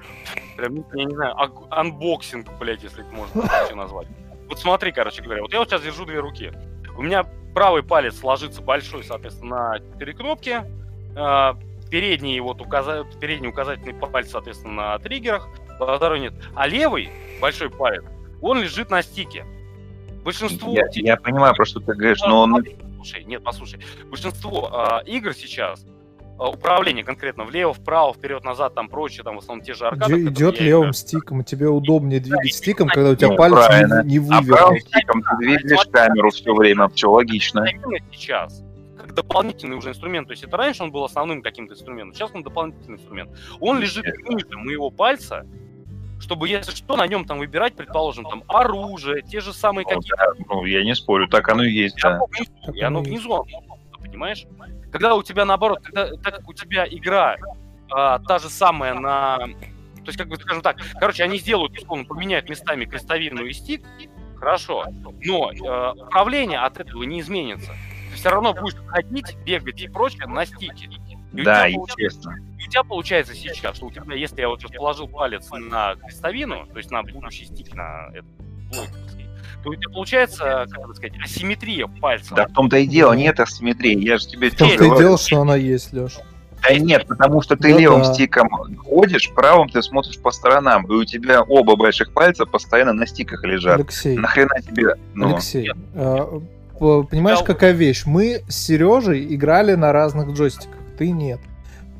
прям, я не знаю, unboxing, блядь, если это можно вообще назвать. Вот смотри, короче говоря, вот я вот сейчас держу две руки. У меня правый палец ложится большой, соответственно, на четыре кнопки. а, Передний вот указа... передний указательный палец, соответственно, на триггерах, а второй нет. А левый большой палец, он лежит на стике. Большинство я, я понимаю, про что ты говоришь, но он Слушай, нет, послушай. Большинство а, игр сейчас, а, управление конкретно влево, вправо, вперед, назад, там прочее, там в основном те же аркады. Идет левым играю. стиком, и тебе удобнее двигать и- стиком, когда у тебя Ну, палец правильно. не, не а вывернут. правым стиком ты двигаешь камеру все время, все логично. Сейчас, как дополнительный уже инструмент, то есть это раньше он был основным каким-то инструментом, сейчас он дополнительный инструмент. Он лежит ниже моего пальца, чтобы, если что, на нем там выбирать, предположим, там оружие, те же самые Ну, какие-то да, ну, я не спорю, так оно и есть, И да. оно внизу, и оно внизу, оно понимаешь? Когда у тебя наоборот, когда, так как у тебя игра а, та же самая на... То есть, как бы, скажем так, короче, они сделают, условно, поменяют местами крестовину и стик, хорошо, но э, управление от этого не изменится. Ты все равно будешь ходить, бегать и прочее на стике. И у Да, тебя получается- естественно. и у тебя получается сейчас, что у тебя, если я вот сейчас положил палец на крестовину, то есть на будущий стик, на этот плойковский, то у тебя получается, как это сказать, асимметрия пальца. Да в том-то и дело, нет асимметрии. Я же тебе В том-то и дело, что она есть, Леш. Да нет, потому что ты Ну левым да. стиком ходишь, правым ты смотришь по сторонам, и у тебя оба больших пальца постоянно на стиках лежат. Алексей, Нахрена тебе? Ну, Алексей, а, п- понимаешь, какая вещь? Мы с Сережей играли на разных джойстиках, ты нет.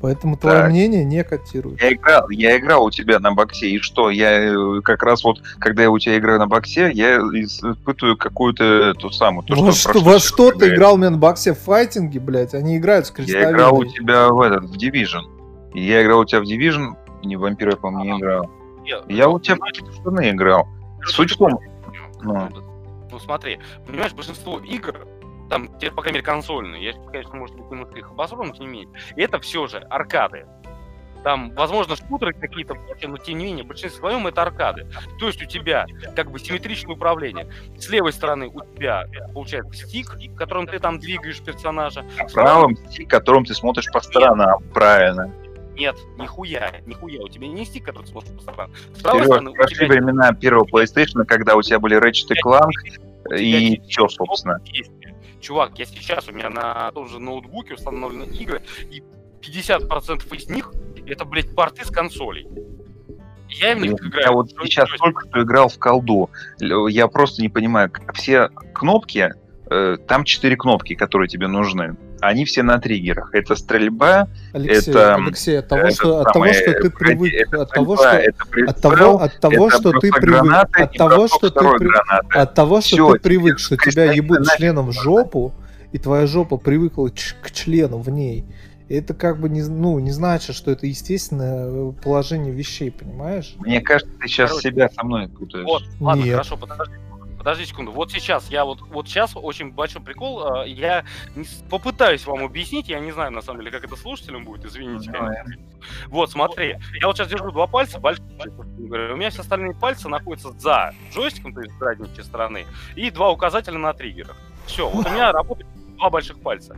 Поэтому твое Так. мнение не котирует. я играл, я играл у тебя на боксе, и что? Я э, как раз вот, когда я у тебя играю на боксе, я испытываю какую-то эту самую... То, во что что, во что ты играл мне на боксе в файтинге, блядь? Они играют с Я крестовиной. играл у тебя в этот, в Division. И я играл у тебя в Division, не в вампира, по-моему, не играл. Нет, Я у тебя понимаешь, в штаны играл. Суть в том, ну. Ну смотри, понимаешь, большинство игр, там, те, по крайней мере, консольные, я, конечно, может быть, немножко их обосру, но тем не менее, это все же аркады. Там, возможно, шутеры какие-то, но тем не менее, в большинстве своем это аркады. То есть у тебя как бы симметричное управление. С левой стороны у тебя получается стик, которым ты там двигаешь персонажа. С правым стик, которым ты смотришь по сторонам, правильно. Нет, нихуя, нихуя. У тебя не стик, который ты смотришь по сторонам. С правой Серёж, стороны прошли тебя времена первого PlayStation, когда у тебя были Ratchet и Clank, и все, собственно. есть. Чувак, я сейчас, у меня на том же ноутбуке установлены игры, и 50% из них это, блядь, порты с консолей. Я них Блин, играю. Я вот сейчас только что играл в колду. Я просто не понимаю, все кнопки, э, там четыре кнопки, которые тебе нужны. Они все на триггерах. Это стрельба, Алексей, это, Алексей, от того, это что, от того, что ты привык, это от того, что это от прицел, того, от того, это что ты привык, от того, что ты гранаты. от того, что Всё, ты привык, что тебя ебут членом в жопу, и твоя жопа привыкла ч- к члену в ней. Это как бы не, ну, не значит, что это естественное э, положение вещей, понимаешь? Мне кажется, ты сейчас Короче, себя со мной путаешь. Вот, ладно, Нет. хорошо, подожди. Подожди секунду. Вот сейчас, я вот, вот сейчас очень большой прикол. э, Я попытаюсь вам объяснить. Я не знаю, на самом деле, как это слушателям будет. Извините, конечно. Вот, смотри. Я вот сейчас держу два пальца, говорю, у меня все остальные пальцы находятся за джойстиком, то есть с задней стороны, и два указателя на триггерах. Все, вот у меня работают два больших пальца.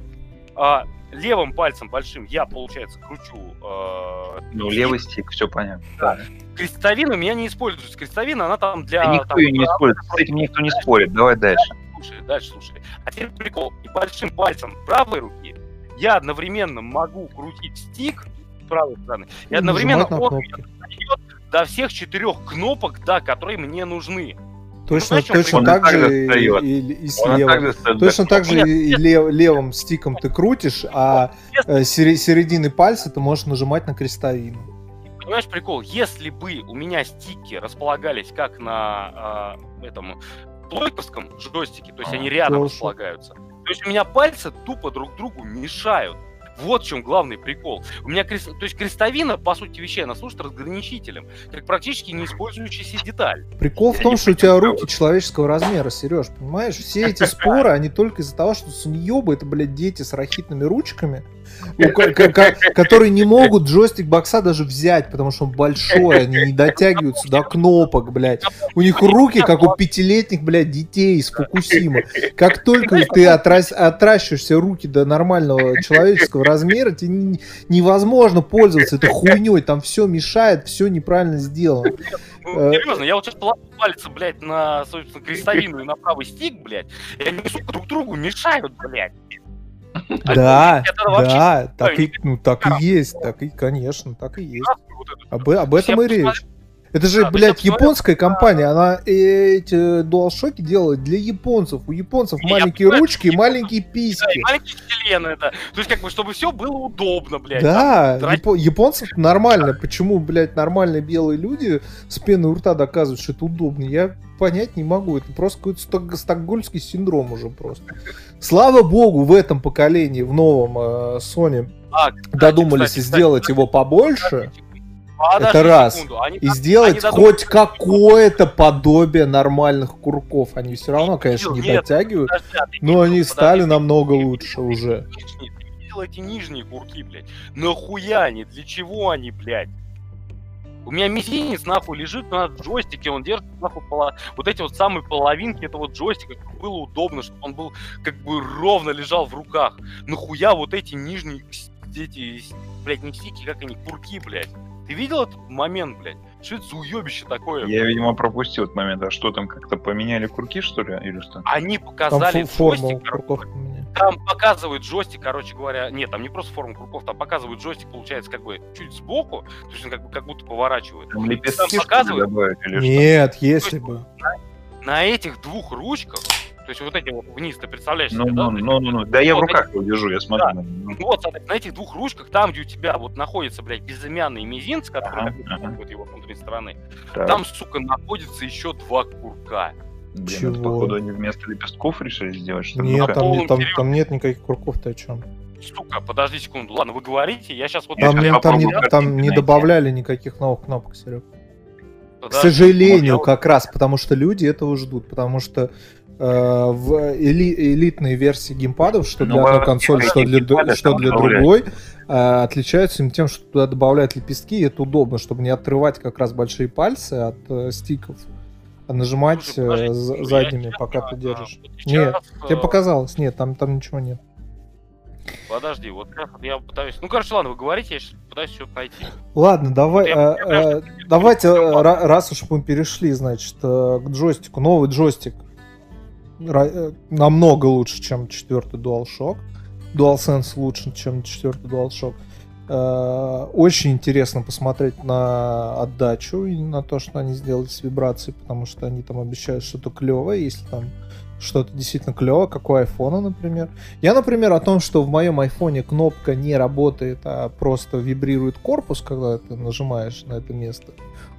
А, левым пальцем большим я, получается, кручу э, Ну, левый стик, все понятно. Да. крестовину, у меня не используется крестовина, она там для... Да никто там, ее не использует. С этим никто не спорит. Давай дальше. Слушай, дальше слушай. А теперь прикол. И большим пальцем правой руки я одновременно могу крутить стик с правой стороны. И одновременно он до всех четырех кнопок, да, которые мне нужны. Точно, он точно так же и, и- и с Он левым. также Точно так. же и лев- левым стиком ты крутишь, а э, середины пальца ты можешь нажимать на крестовину. Понимаешь, прикол? Если бы у меня стики располагались как на а, этом плойковском джойстике, то есть А, они рядом хорошо. располагаются, то есть у меня пальцы тупо друг другу мешают. Вот в чем главный прикол. У меня крест... то есть крестовина, по сути вещей, она служит разграничителем, как практически не использующаяся деталь. Прикол в том, что у тебя руки человеческого размера, Сереж, понимаешь? Все эти споры, они только из-за того, что суньёбы это, блядь, дети с рахитными ручками, которые не могут джойстик бокса даже взять, потому что он большой, они не дотягиваются до кнопок, блядь. У них руки, как у пятилетних, блядь, детей из Фукусимы. Как только ты отрас- отращиваешься руки до нормального человеческого размера, тебе не- невозможно пользоваться этой хуйней. Там все мешает, все неправильно сделано. Ну, серьезно, я вот сейчас положу пальцы, блядь, на, собственно, крестовину и на правый стик, блядь, и они, сука, друг другу мешают, блядь. Да, да, так и, ну так и есть, так и, конечно, так и есть. Об, об этом и речь. Это же, Да, то блядь, японская компания, она эти DualShock делает для японцев. У японцев Я маленькие понимаю, ручки и что маленькие Да, и письки. маленькие члены, это. То есть, как бы, чтобы все было удобно, блядь. Да, там, япо- японцев нормально. Почему, блядь, нормальные белые люди с пеной у рта доказывают, что это удобно? Я понять не могу. Это просто какой-то сток- стокгольмский синдром уже просто. Слава богу, в этом поколении, в новом э, Sony, А, кстати, додумались кстати, сделать кстати, его побольше. подожди это раз. секунду, они и сделать они хоть какое-то подобие нормальных курков. Они все равно, конечно, не Нет, дотягивают, Подожди, а но видел, они стали намного лучше уже. видел эти нижние курки, блядь? Нахуя они? Для чего они, блядь? У меня мизинец нахуй лежит на джойстике, он держит нахуй пола- вот эти вот самые половинки этого джойстика, было удобно, чтобы он был как бы ровно лежал в руках. Нахуя вот эти нижние, эти, блядь, не стики, как они, курки, блядь? Ты видел этот момент, блядь? Что это за уебище такое? Я, видимо, пропустил этот момент. А что там, как-то поменяли курки, что ли, или что? Они Там показали форму джойстик, курков. Там показывают джойстик, короче говоря, нет, там не просто форма кругов, там показывают джойстик, получается, как бы чуть сбоку, то есть он как, бы, как будто поворачивает. Там Там лепестки что ли, показывают добавить или что? Нет, если бы. на этих двух ручках, то есть вот эти вот вниз, ты представляешь Ну, себе, да? ну, ну, ну, ну. Да я в Вот руках его держу, я смотрю. Да. на. Ну Вот, смотри, на этих двух ручках, там, где у тебя вот находится, блядь, безымянный мизинец, который Ага, ага. трогает его внутренней стороны, Так, там, сука, находится еще два курка. блин, Чего? это, походу, они вместо лепестков решили сделать, что? Нет, там, там, там нет никаких курков, ты о чем? Сука, подожди секунду, ладно, вы говорите, я сейчас вот... Я Там, не, там, не, там не добавляли никаких новых кнопок, Серег. К сожалению, я- как раз, потому что люди этого ждут, потому что в эли- элитные версии геймпадов, что Ну, для одной во- консоли, что для, геймпады что для другой, э, отличаются им тем, что туда добавляют лепестки, и это удобно, чтобы не отрывать как раз большие пальцы от э, стиков, а нажимать э, ну, я задними, пока ты а, держишь. вот Нет, сейчас, Тебе э, показалось? Нет, там, там ничего нет. Подожди, вот сейчас я пытаюсь... Ну, короче, ладно, вы говорите, я сейчас пытаюсь что-то найти. Ладно, давай, Я- э, э, давайте, э, раз уж мы перешли, значит, э, к джойстику, новый джойстик э, намного лучше, чем четвертый DualShock. DualSense лучше, чем четвертый DualShock. Э, Очень интересно посмотреть на отдачу и на то, что они сделали с вибрацией, потому что они там обещают что-то клевое, если там что-то действительно клево, как у айфона, например. Я, например, о том, что в моем айфоне кнопка не работает, а просто вибрирует корпус, когда ты нажимаешь на это место,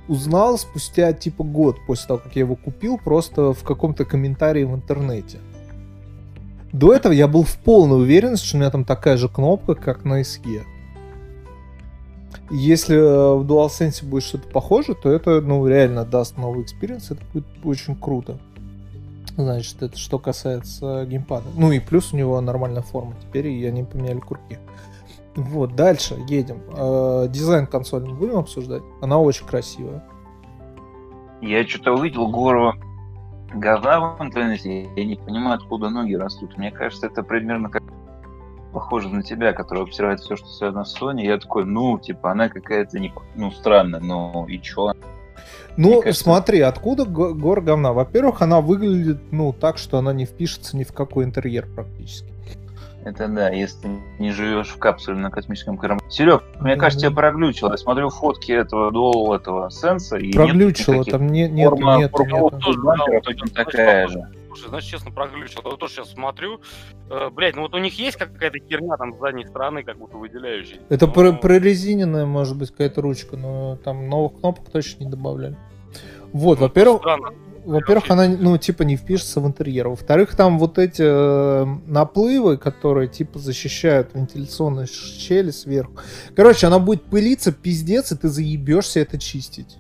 узнал спустя типа год после того, как я его купил, просто в каком-то комментарии в интернете. До этого я был в полной уверенности, что у меня там такая же кнопка, как на SE. Если э, в DualSense будет что-то похоже, то это, ну, реально даст новый experience, это будет очень круто. Значит, это что касается геймпада. Ну и плюс у него нормальная форма теперь, и они поменяли курки. Вот, дальше едем. Э, дизайн консоли мы будем обсуждать. Она очень красивая. Я что-то увидел гору говна в интернете, я не понимаю, откуда ноги растут. Мне кажется, это примерно как похоже на тебя, который обсирает все, что связано с Sony. Я такой, ну, типа, она какая-то, не, ну, странная, но и чё? Ну, кажется... смотри, откуда гор говна? Во-первых, она выглядит, ну, так, что она не впишется ни в какой интерьер практически. Это да, если ты не живешь в капсуле на космическом корабле. Серег, мне кажется, тебя проглючило. Я смотрю фотки этого дуал этого сенса. И проглючило, там не, нет, форма, нет, форма, нет. Тоже, бампера, точно такая же. Слушай, значит, честно, проглючил. Я тоже сейчас смотрю. Э, блять, ну вот у них есть какая-то херня там с задней стороны, как будто выделяющая. Это но... прорезиненная, может быть, какая-то ручка, но там новых кнопок точно не добавляли. Вот, ну, во-первых... Странно во-первых, она, ну, типа, не впишется в интерьер. Во-вторых, там вот эти э, наплывы, которые, типа, защищают вентиляционные щели сверху. Короче, она будет пылиться, пиздец, и ты заебешься это чистить.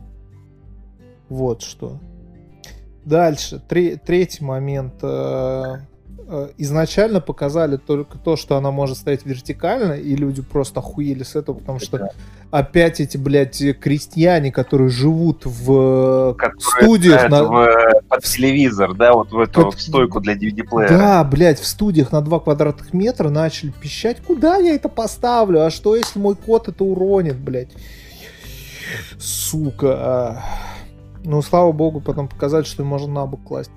Вот что. Дальше. Тре- третий момент. Э, изначально показали только то, что она может стоять вертикально, и люди просто охуели с этого, потому что опять эти, блядь, крестьяне, которые живут в которые студиях... На... В, под телевизор, да, вот в эту как... в стойку для DVD-плеера. Да, блядь, в студиях на 2 квадратных метра начали пищать, куда я это поставлю, а что если мой кот это уронит, блядь? Сука. Ну, слава богу, потом показали, что можно на бок класть.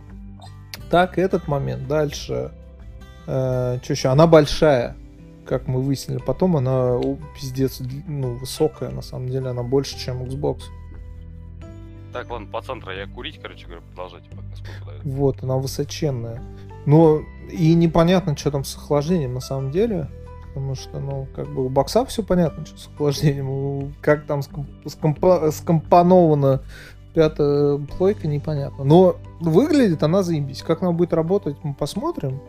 Так, этот момент. Дальше. Э, что еще? Она большая, как мы выяснили. Потом она о, пиздец ну, высокая. На самом деле она больше, чем Xbox. Так, ладно, по центру я курить, короче говоря, продолжайте пока сколько дает. Вот, она высоченная. Но и непонятно, что там с охлаждением на самом деле. Потому что, ну, как бы у бокса все понятно, что с охлаждением. Как там скомпо- скомпоновано пятая плойка, непонятно. Но выглядит она заебись. Как она будет работать, мы посмотрим.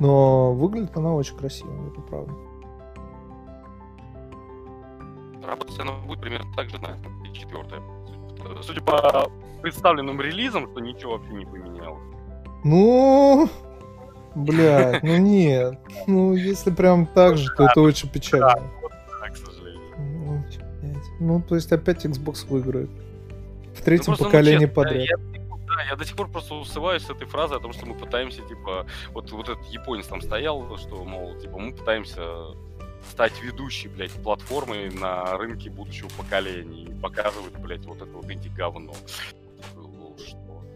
Но выглядит она очень красиво, это правда. Работать она будет примерно так же на четвертая. Судя по представленным релизам, что ничего вообще не поменялось. Ну, блядь, ну нет. Ну, если прям так же, то это очень печально. Да, к сожалению. Ну, то есть опять Xbox выиграет. В третьем ну, поколении ну, подряд. Я, да, я до сих пор просто усываюсь с этой фразой о том, что мы пытаемся, типа, вот, вот этот японец там стоял, что, мол, типа, мы пытаемся стать ведущей, блядь, платформой на рынке будущего поколения и показывать, блядь, вот это вот инди-говно.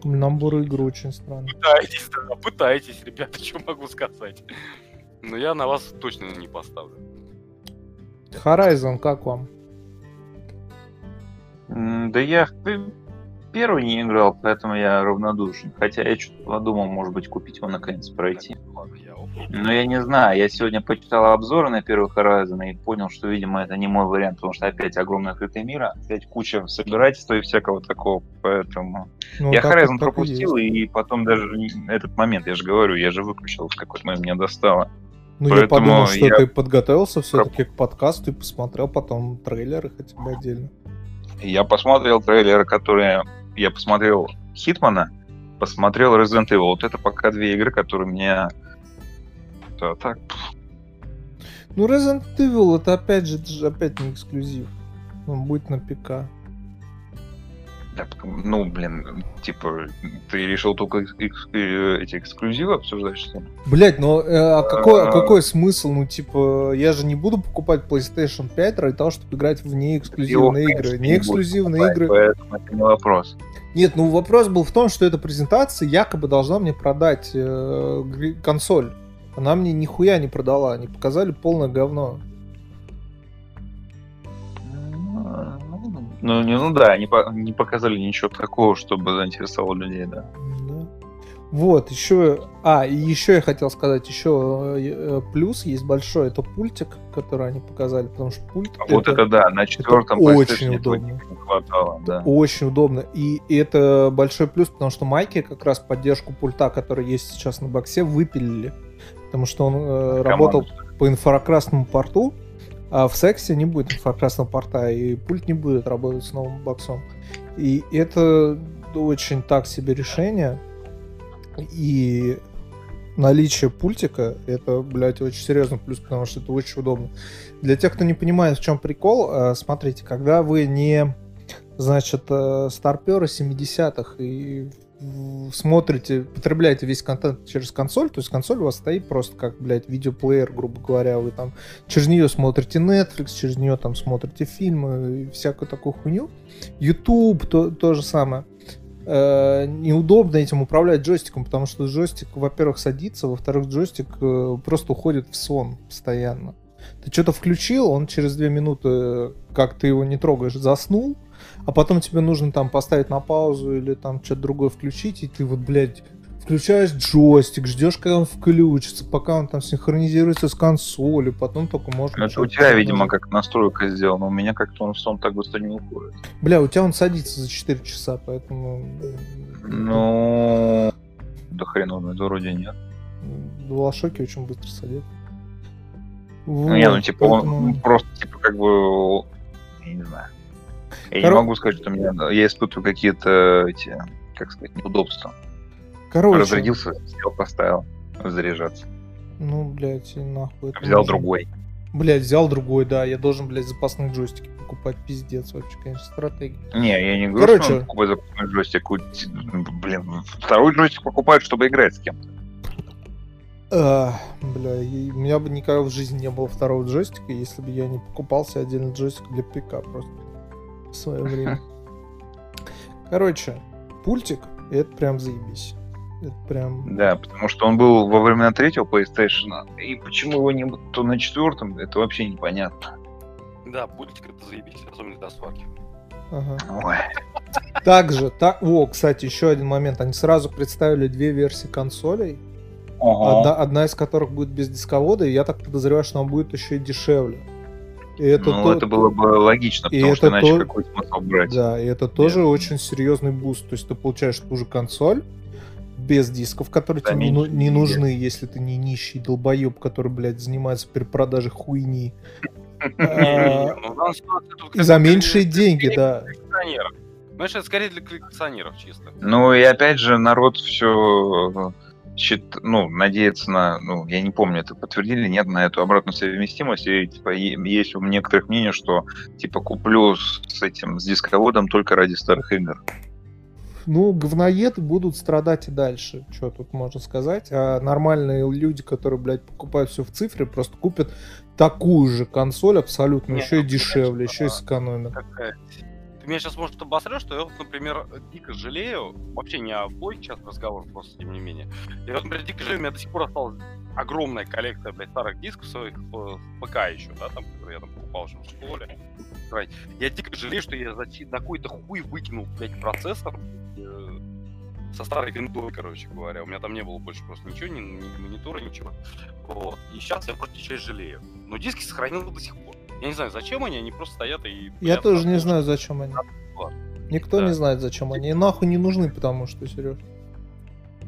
Набор игры очень странный. Пытайтесь, да, пытайтесь, ребята, что могу сказать. Но я на вас точно не поставлю. Horizon, как вам? Да я первый не играл, поэтому я равнодушен. Хотя я что-то подумал, может быть, купить его наконец пройти. Но я не знаю, я сегодня почитал обзоры на первый Horizon и понял, что, видимо, это не мой вариант, потому что опять огромное открытое мира, опять куча собирательства и всякого такого, поэтому... Ну, я Horizon пропустил, и, и потом даже этот момент, я же говорю, я же выключил в какой-то момент, меня достало. Ну, Поэтому я подумал, что я... ты подготовился все-таки к подкасту и посмотрел потом трейлеры хотя бы отдельно. Я посмотрел трейлеры, которые... Я посмотрел Хитмана, посмотрел Resident Evil. Вот это пока две игры, которые меня... Да, так... Ну, Resident Evil это опять же, это же опять не эксклюзив. Он будет на ПК. Ну, блин, типа, ты решил только э, эти эксклюзивы обсуждать, что ли? Блять, ну э, а какой, а... какой смысл? Ну, типа, я же не буду покупать PlayStation 5 ради того, чтобы играть в неэксклюзивные Его, игры. Не эксклюзивные игры. Поэтому это не вопрос. Нет, ну вопрос был в том, что эта презентация якобы должна мне продать э, консоль. Она мне нихуя не продала, они показали полное говно. Ну, не, ну да, по, не показали ничего такого, чтобы заинтересовало людей, да. да. Вот, еще... А, и еще я хотел сказать, еще э, плюс есть большой, это пультик, который они показали, потому что пульт... А это, вот это да, на четвертом это очень удобно. Не хватало, да. Очень удобно. И это большой плюс, потому что майки как раз поддержку пульта, который есть сейчас на боксе, выпилили. Потому что он э, работал по инфракрасному порту, а в сексе не будет инфракрасного порта, и пульт не будет работать с новым боксом. И это очень так себе решение. И наличие пультика это, блядь, очень серьезный плюс, потому что это очень удобно. Для тех, кто не понимает, в чем прикол, э, смотрите, когда вы не, значит, э, старперы 70-х и смотрите, потребляете весь контент через консоль, то есть консоль у вас стоит просто как, блядь, видеоплеер, грубо говоря, вы там через нее смотрите Netflix, через нее там смотрите фильмы всякую такую хуйню. YouTube то, то же самое. Э, неудобно этим управлять джойстиком, потому что джойстик, во-первых, садится, во-вторых, джойстик э, просто уходит в сон постоянно. Ты что-то включил, он через две минуты, э, как ты его не трогаешь, заснул, а потом тебе нужно там поставить на паузу или там что-то другое включить, и ты вот, блядь, включаешь джойстик, ждешь, когда он включится, пока он там синхронизируется с консолью, потом только можно... Ну, Это у тебя, видимо, как настройка сделана. У меня как-то он в сон так быстро не уходит. Бля, у тебя он садится за 4 часа, поэтому... Ну, да хрен он, это вроде нет. Дуалшоки очень быстро садятся. Ну, не, ну, Вот, типа, поэтому- он просто, типа, как бы, я не знаю. Я Коро- не могу сказать, что меня, я испытываю какие-то эти, как сказать, неудобства. Короче, Разрядился, сел, поставил заряжаться. ну, блядь, и нахуй. Взял нужно. другой. Блядь, взял другой, да. Я должен, блядь, запасные джойстики покупать. Пиздец вообще, конечно, стратегия. Не, я не говорю, Короче. что он покупает запасной джойстик. У- Блин, второй джойстик покупают, чтобы играть с кем-то. А, бля, и у меня бы никогда в жизни не было второго джойстика, если бы я не покупал себе отдельный джойстик для ПК просто в свое время. Короче, пультик, это прям заебись. Это прям... Да, потому что он был во времена третьего PlayStation, и почему его не то на четвертом, это вообще непонятно. Да, пультик это заебись, особенно для сварки. Ага. Ой. Также, так, о, кстати, еще один момент. Они сразу представили две версии консолей. Одна, одна из которых будет без дисковода, и я так подозреваю, что она будет еще и дешевле. И это ну, то- это было бы логично, и потому что это иначе то- какой смысл брать? Да, и это тоже очень серьезный буст. То есть ты получаешь ту же консоль без дисков, которые тебе не, не нужны, если ты не нищий долбоеб, который, блядь, занимается перепродажей хуйни. А, Ну, за меньшие деньги, да. Знаешь, это скорее для коллекционеров чисто. Ну и опять же, народ все ну, надеется на, ну, я не помню, это подтвердили, нет, на эту обратную совместимость, и, типа, есть у некоторых мнение, что, типа, куплю с, с этим, с дисководом только ради старых игр. Ну, говноеды будут страдать и дальше. Что тут можно сказать? А нормальные люди, которые, блядь, покупают все в цифре, просто купят такую же консоль абсолютно, Не, еще и ну, дешевле, конечно, еще и сэкономят. Какая- Ты меня сейчас, может, обосрешь, что я вот, например, дико жалею, вообще не о плойке сейчас разговор, просто тем не менее. Я например, дико жалею, у меня до сих пор осталась огромная коллекция, блядь, старых дисков своих э, ПК еще, да, там, которые я там покупал еще в школе. Я дико жалею, что я за какой-то хуй выкинул, блядь, процессор э, со старой виндой, короче говоря. У меня там не было больше просто ничего, ни, ни монитора, ничего. Вот. И сейчас я просто сейчас жалею. Но диски сохранил до сих пор. Я не знаю, зачем они, они просто стоят и... Я тоже не на знаю, зачем они. Никто Да. не знает, зачем они. И нахуй не нужны, потому что, Сереж.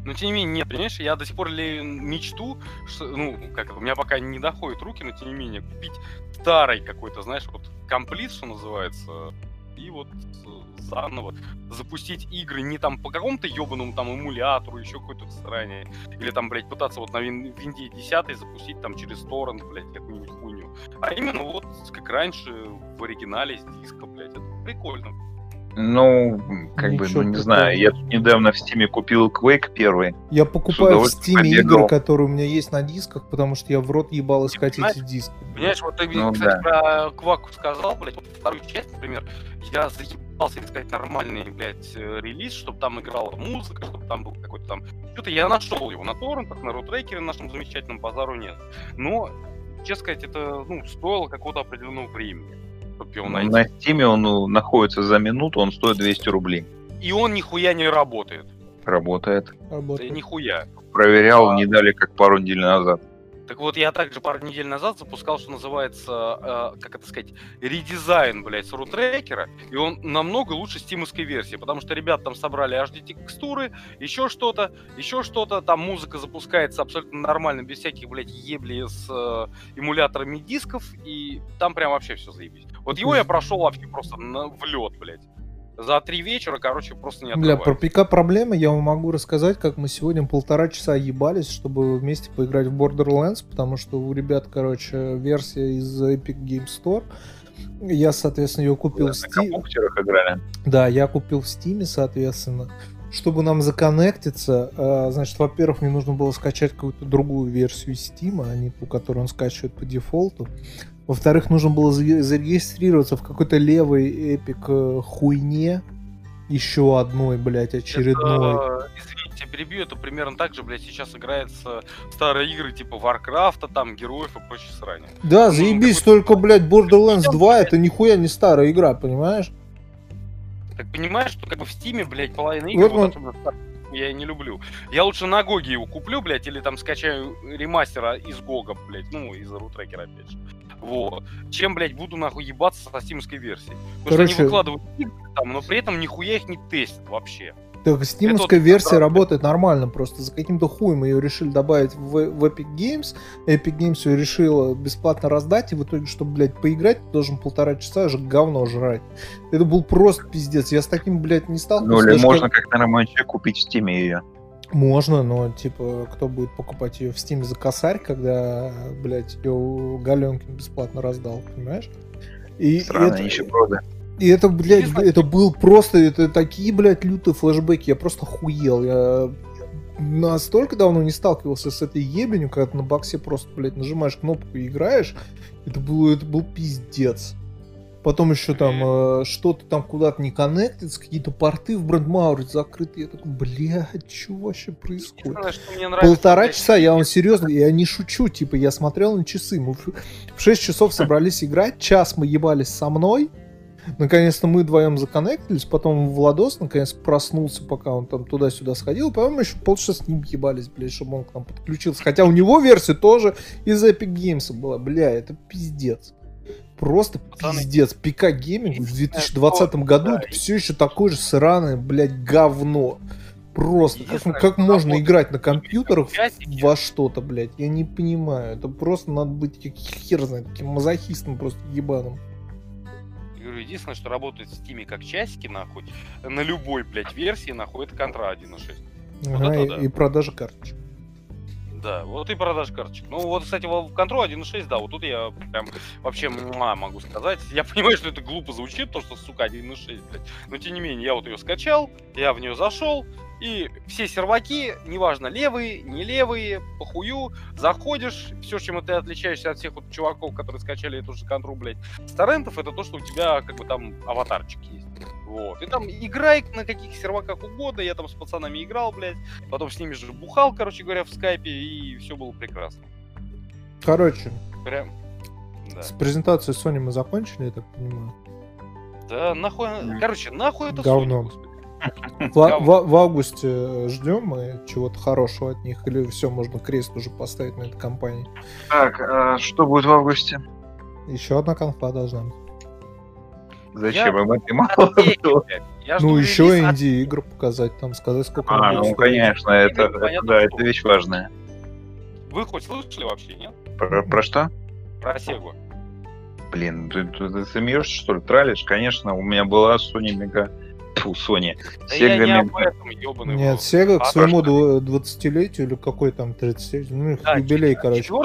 Но тем не менее, нет, понимаешь, я до сих пор ли мечту, что, ну, как это, у меня пока не доходят руки, но тем не менее, купить старый какой-то, знаешь, вот комплит, что называется, и вот э, заново запустить игры не там по какому-то ебаному там эмулятору, еще какой-то стороне, или там, блядь, пытаться вот на вин- винде 10 запустить там через торрент, блядь, какую-нибудь хуйню. А именно вот как раньше в оригинале с диска, блядь, это прикольно. Ну, как бы, Ничего ну, не такого. знаю, я тут недавно в Стиме купил Quake первый. Я покупаю в побегал. игры, которые у меня есть на дисках, потому что я в рот ебал искать понимаешь? эти диски. Понимаешь, вот ты, Ну кстати, про Кваку сказал, блядь, вот вторую часть, например, я заебался искать нормальный, блядь, э, релиз, чтобы там играла музыка, чтобы там был какой-то там... Что-то я нашел его на торрентах, на рутрекере нашем замечательном, базару нет. Но, честно сказать, это, ну, стоило какого-то определенного времени, чтобы его найти. На Стиме он ну, находится за минуту, он стоит 200 рублей. И он нихуя не работает. Работает. Да Работает. нихуя. Проверял, А. не дали как пару недель назад. Так вот, я также пару недель назад запускал, что называется, э, как это сказать, редизайн, блядь, с рутрекера, и он намного лучше стимовской версии, потому что ребята там собрали HD-текстуры, еще что-то, еще что-то, там музыка запускается абсолютно нормально, без всяких, блядь, ебли с э, эмуляторами дисков, и там прям вообще все заебись. Вот его я прошел вообще просто на, в лед, блядь. За три вечера, короче, просто не Бля, про отрываюсь. ПК проблемы я вам могу рассказать, как мы сегодня полтора часа ебались, чтобы вместе поиграть в Borderlands, потому что у ребят, короче, версия из Epic Game Store. Я, соответственно, ее купил На в Steam. компьютерах играли. Да, я купил в Steam, соответственно. Чтобы нам законнектиться, э, значит, во-первых, мне нужно было скачать какую-то другую версию Steam, а не ту, которую он скачивает по дефолту. Во-вторых, нужно было за- зарегистрироваться в какой-то левой Epic э, хуйне. Еще одной, блядь, очередной. Это, извините, перебью, это примерно так же, блядь, сейчас играется старые игры типа Варкрафта, там, Героев и прочее срань. Да, ну, заебись, только, блядь, Borderlands Идём, 2 блядь. это нихуя не старая игра, понимаешь? Так понимаешь, что как бы в Стиме, блядь, половина игр, Вот вот он- я не люблю. Я лучше на Гоге его куплю, блядь, или там скачаю ремастера из Гога, блядь, ну, из рутрекера, опять же. Вот. Чем, блядь, буду нахуй ебаться со стимской версией. Потому что Короче- они выкладывают игры там, но при этом нихуя их не тестят вообще. Так, стимовская вот версия да. работает нормально, просто за каким-то хуем ее решили добавить в, в Epic Games. Epic Games ее решила бесплатно раздать, и в итоге, чтобы, блядь, поиграть, ты должен полтора часа же говно жрать. Это был просто пиздец. Я с таким, блядь, не Ну сталкивался. или можно как- как нормальный человек купить в стиме ее. Можно, но, типа, кто будет покупать ее в Steam за косарь, когда, блядь, ее Галенкин бесплатно раздал, понимаешь? И Странно, это- еще правда. И это, блядь, это был просто, это такие, блядь, лютые флешбеки, я просто хуел. Я настолько давно не сталкивался с этой ебенью, когда ты на боксе просто, блядь, нажимаешь кнопку и играешь. Это был, это был пиздец. Потом еще там э, что-то там куда-то не коннектится, какие-то порты в Брендмауре закрыты. Я такой, блядь, что вообще происходит? Нравится, Полтора блядь, часа, я вам серьезно, я не шучу, типа, я смотрел на часы, мы в в 6 часов собрались играть, час мы ебались со мной, наконец-то мы вдвоем законнектились, потом Владос наконец проснулся, пока он там туда-сюда сходил, по-моему, еще полчаса с ним ебались, блядь, чтобы он к нам подключился, хотя у него версия тоже из Epic Games была, бля, это пиздец. Просто Пацаны, пиздец. ПК гейминг в 2020 году да, это все еще такое же сраное, блядь, говно. Просто. Как, Единственное, как можно играть на компьютерах во что-то, блядь? Я не понимаю. Это просто надо быть как хер знает, каким мазохистом просто ебаным. Говорю, единственное, что работает в Стиме как часики, нахуй, на любой, блядь, версии, нахуй, это контра 1.6. Ага, это и, да. и продажа карточек. Да, вот и продаж карточек. Ну вот, кстати, в Control 1.6, да, вот тут я прям вообще муа, могу сказать. Я понимаю, что это глупо звучит, то, что, сука, 1.6, блядь. Но тем не менее, я вот ее скачал, я в нее зашел, и все серваки, неважно, левые, не левые, похую, заходишь, все, чем ты отличаешься от всех вот чуваков, которые скачали эту же контру, блядь, с торрентов, это то, что у тебя, как бы, там аватарчик есть. Вот. И там играй на каких серваках угодно, я там с пацанами играл, блядь, потом с ними же бухал, короче говоря, в скайпе, и все было прекрасно. Короче, Прям, да. с презентацией Sony мы закончили, я так понимаю. Да, нахуй, короче, нахуй это Говно. Sony, господи. В, Говно. в- в августе ждем мы чего-то хорошего от них, или все, можно крест уже поставить на этой компании. Так, а что будет в августе? Еще одна конфа должна быть. Зачем Я- им это мало было? Я Ну, еще инди-игр показать, там сказать, сколько А, ну конечно, это, да, это вещь важная. Вы хоть слышали вообще, нет? Про, про что? Про Сегу. Блин, ты, ты, ты смеешься, что ли, тралишь? Конечно, у меня была Sony Mega... Фу, Sony. Да я Sega не Mega- об этом, ёбаный Нет. Sega к А своему то, дв- 20-летию или какой там 30 ну их Да, юбилей, короче. 4,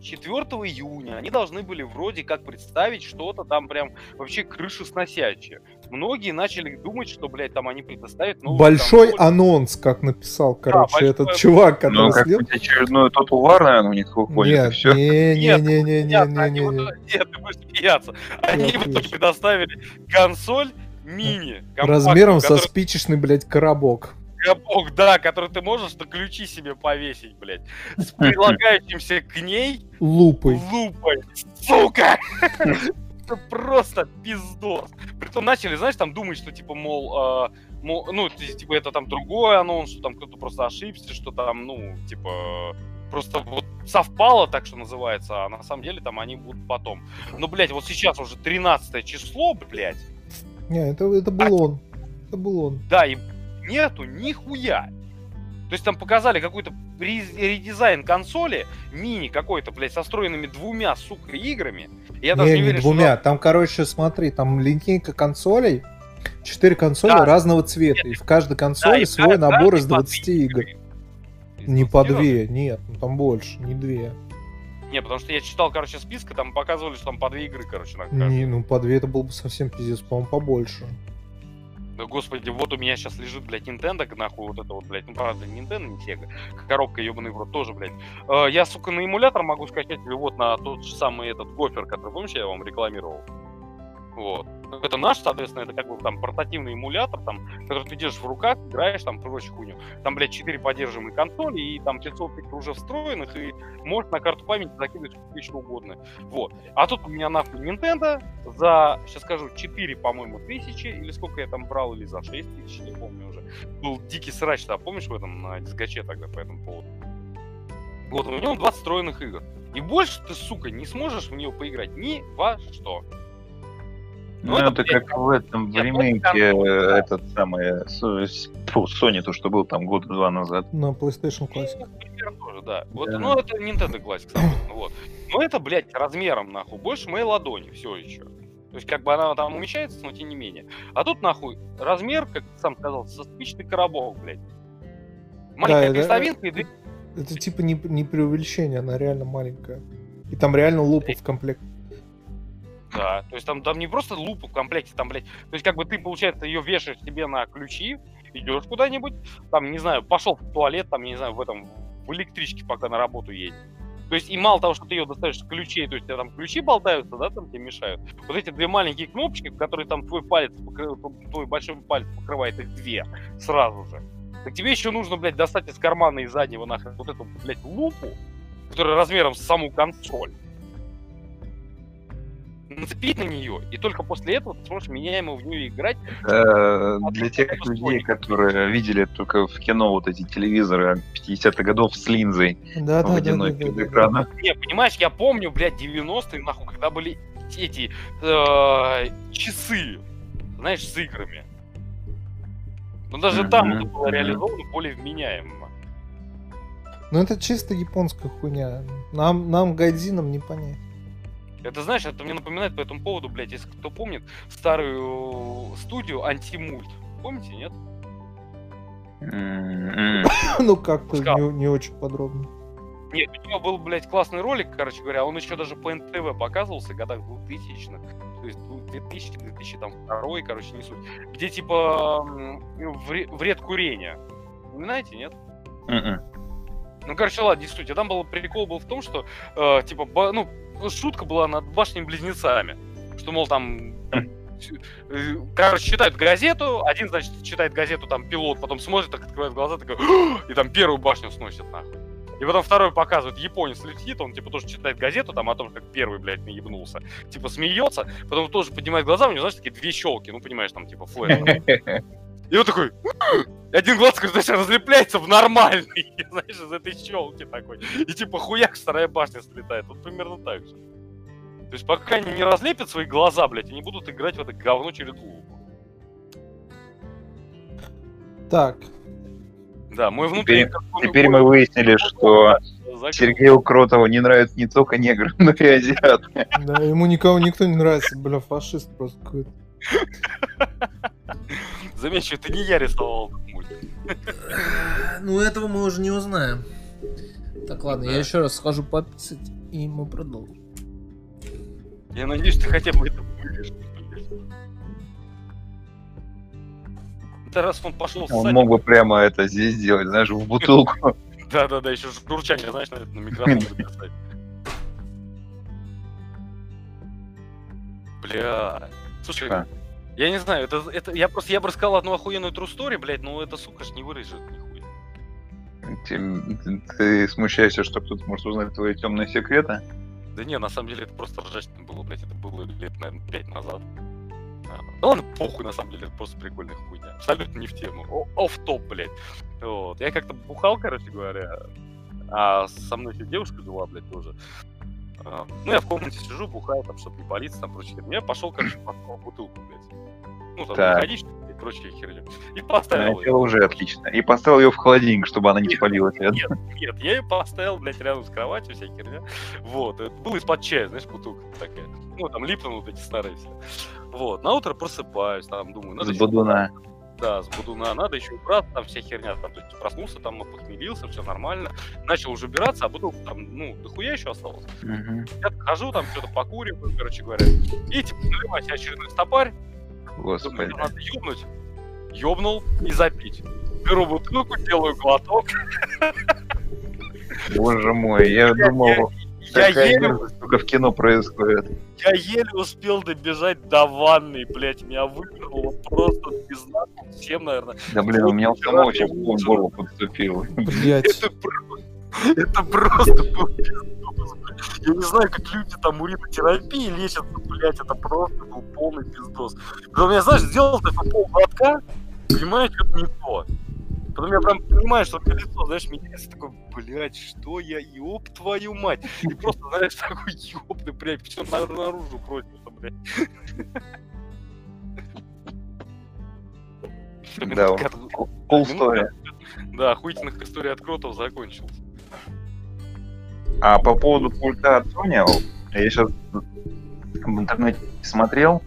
4 июня они должны были вроде как представить что-то там прям вообще крышесносящее. Многие начали думать, что, блядь, там они предоставят новую Большой консоль. анонс, как написал, короче, большой этот анонс. чувак, который Ну, слил. как-нибудь очередной Total War, наверное, у них выходит, и Нет, все. не, не, Нет, не, не, не, не, вот- не. Нет, ты будешь смеяться. Они в итоге отлично. предоставили консоль мини. Размером со спичечный, блядь, коробок. Бог, да, который ты можешь на ключи себе повесить, блядь. С прилагающимся к ней Лупой. лупой. Сука! Это просто пиздос. Притом начали, знаешь, там думать, что типа, мол, а, мол, ну, типа, это там другой анонс, что там кто-то просто ошибся, что там, ну, типа, просто вот совпало, так что называется, а на самом деле там они будут потом. Но, блядь, вот сейчас уже 13 число, блядь, Не, это, это был он. Это был он. да, и нету нихуя. То есть там показали какой-то ре- редизайн консоли, мини какой-то, блядь, со встроенными двумя, сука, играми. И Я даже не, не не уверен, что двумя. Там, короче, смотри, там линейка консолей четыре консоли Да. разного цвета, и в каждой консоли и свой каждый набор из по 20 две игр. Из Не по 20, две, нет, ну там больше, не две. Не, потому что я читал, короче, списка, там показывали, что там по две игры, короче, на каждую. Не, ну по две это было бы совсем пиздец, по-моему, побольше. Да господи, вот у меня сейчас лежит, блядь, Nintendo, нахуй, вот это вот, блядь, ну правда, Nintendo, не Sega, коробка ебаный в рот тоже, блядь. Э, я, сука, на эмулятор могу скачать или вот на тот же самый этот гофер, который, помнишь, я вам рекламировал? Вот. Ну, Это наш, соответственно, это как бы там портативный эмулятор, там, который ты держишь в руках, играешь, там, прочую хуйню. Там, блядь, 4 поддерживаемые консоли, и там 500 игр уже встроенных, и можешь на карту памяти закидывать сколько еще угодно. Вот. А тут у меня нахуй Nintendo за, сейчас скажу, 4, по-моему, тысячи, или сколько я там брал, или за 6 тысяч, не помню уже. Был дикий срач, да, помнишь в этом, на дисгаче тогда по этому поводу? Вот, у него 20 встроенных игр. И больше ты, сука, не сможешь в нее поиграть ни во что. Ну, Ну, это, это как в этом в ремейке э, да. этот самый с- фу, Sony, то, что был там год-два назад. На PlayStation Classic. Ну, тоже, да. Вот, Да. ну, это Nintendo Classic, соответственно, вот. Но это, блядь, размером, нахуй, больше моей ладони, все еще. То есть, как бы она там умещается, но тем не менее. А тут, нахуй, размер, как ты сам сказал, со спичный коробок, блядь. Маленькая это- крестовинка и две... Это типа не, не преувеличение, она реально маленькая. И там реально лупа в комплект. Да, то есть там, там не просто лупа в комплекте, там, блядь, то есть как бы ты, получается, ее вешаешь себе на ключи, идешь куда-нибудь, там, не знаю, пошел в туалет, там, не знаю, в этом, в электричке, пока на работу едешь. То есть и мало того, что ты ее достаешь с ключей, то есть у тебя там ключи болтаются, да, там тебе мешают. Вот эти две маленькие кнопочки, которые там твой палец, твой большой палец покрывает их две сразу же. Так тебе еще нужно, блядь, достать из кармана и заднего нахрен вот эту, блядь, лупу, которая размером с саму консоль. Нацепить на нее, и только после этого ты сможешь меняемо в нее играть. Э, Для тех людей, которые видели только в кино вот эти телевизоры 50-х годов с линзой Да, да, да, да, водяной да, перед да, да. экраном. Не, понимаешь, я помню, блядь, 90-е, нахуй, когда были эти э, часы, знаешь, с играми. Но даже там это было реализовано более вменяемо. Ну это чисто японская хуйня. Нам, нам гайдзинам не понять. Это, знаешь, это мне напоминает по этому поводу, блядь, если кто помнит, старую студию Антимульт. Помните, нет? М-м. ну как-то не, не очень подробно. Нет, у него был, блядь, классный ролик, короче говоря, он еще даже по НТВ показывался в годах 2000-х. То есть 2000, 2000, там, второй, короче, не суть. Где, типа, вред курения. Знаете, нет? М-м. Ну, короче, ладно, не суть. А там был прикол был в том, что, э, типа, ба- ну, шутка была над башнями-близнецами. Что, мол, там... э, Короче, читают газету, один, значит, читает газету, там, пилот, потом смотрит, так открывает глаза, такой, и там первую башню сносит, нахуй. И потом второй показывает, японец летит, он, типа, тоже читает газету, там, о том, как первый, блядь, наебнулся. Типа, смеется, потом тоже поднимает глаза, у него, знаешь, такие две щелки, ну, понимаешь, там, типа, флэш. И он такой, один глаз, как знаешь, разлепляется в нормальный, знаешь, из этой щелки такой. И типа хуяк, вторая башня слетает. Вот примерно так же. То есть пока они не разлепят свои глаза, блядь, они будут играть в это говно через лупу. Так, Да, мой внутренний... Теперь- Теперь мы выяснили, что закрыл. Сергею Кротову не нравятся не только негры, но и азиаты. да, ему никого никто не нравится, бля, фашист просто какой-то. Замечу, это не я рисовал этот мультик. Ну этого мы уже не узнаем. Так, ладно, Да. я еще раз схожу пописать, и мы продолжим. Я надеюсь, ты хотя бы это вырежешь. Это раз он пошел Он мог бы прямо это здесь сделать, знаешь, в бутылку. Да-да-да, еще журчание, знаешь, на, микрофон записать. Бля. Слушай, Да. Я не знаю, это, это я просто я бы рассказал одну охуенную true story, блядь, но это, сука, ж не вырежет нихуя. Ты, ты смущаешься, что кто-то может узнать твои темные секреты? Да не, на самом деле это просто ржачно было, блядь, это было лет, наверное, пять назад. А, Да ладно, похуй, на самом деле, это просто прикольная хуйня. Абсолютно не в тему. О- Офф-топ, блядь. Вот. Я как-то бухал, короче говоря, а со мной еще девушка жила, блядь, тоже. А, Ну, я в комнате сижу, бухаю, там, чтобы не палиться, там, прочее. Я пошел, короче, поставил бутылку, блядь. Ну, там, Так. блядь. прочую херню. И поставил Это ее. уже отлично. И поставил ее в холодильник, чтобы она не спалилась. Нет, нет, я ее поставил, блядь, рядом с кроватью, вся херня. Вот, это был из-под чая, знаешь, бутылка такая. Ну, там вот эти старые все. Вот, на утро просыпаюсь, там, думаю, надо С еще бодуна. Да, с будуна надо еще убраться, там вся херня, там, то есть проснулся, там, похмелился, все нормально. Начал уже убираться, а бутылка там, ну, дохуя еще осталось. Мгм. Я хожу, там, что-то покуриваю, короче говоря. И, типа, наливаю себе очередной стопарь, Господи. это надо ёбнуть. Ёбнул и запить. Беру бутылку, делаю глоток. Боже мой, я думал, Я еле, только в кино происходит. я еле успел добежать до ванны, блядь, меня вывернуло просто без нахуй всем, наверное. Да блин, у меня у самого сейчас горло подступил. Блять. Это просто, это просто. Я не знаю, как люди там уринотерапии лечатся, блядь, это просто был полный пиздос. Потом я, знаешь, сделал такой пол глотка, понимаю, что-то не то. Потом я прям понимаю, что мне лицо, знаешь, меняется, такой, блядь, что я, ёб твою мать. И просто, знаешь, такой ёбный, блядь, все наружу просится, блядь. Да, от- Cool story. Да, охуительных историй от кротов закончилась. А по поводу пульта от Sony, я сейчас в интернете смотрел.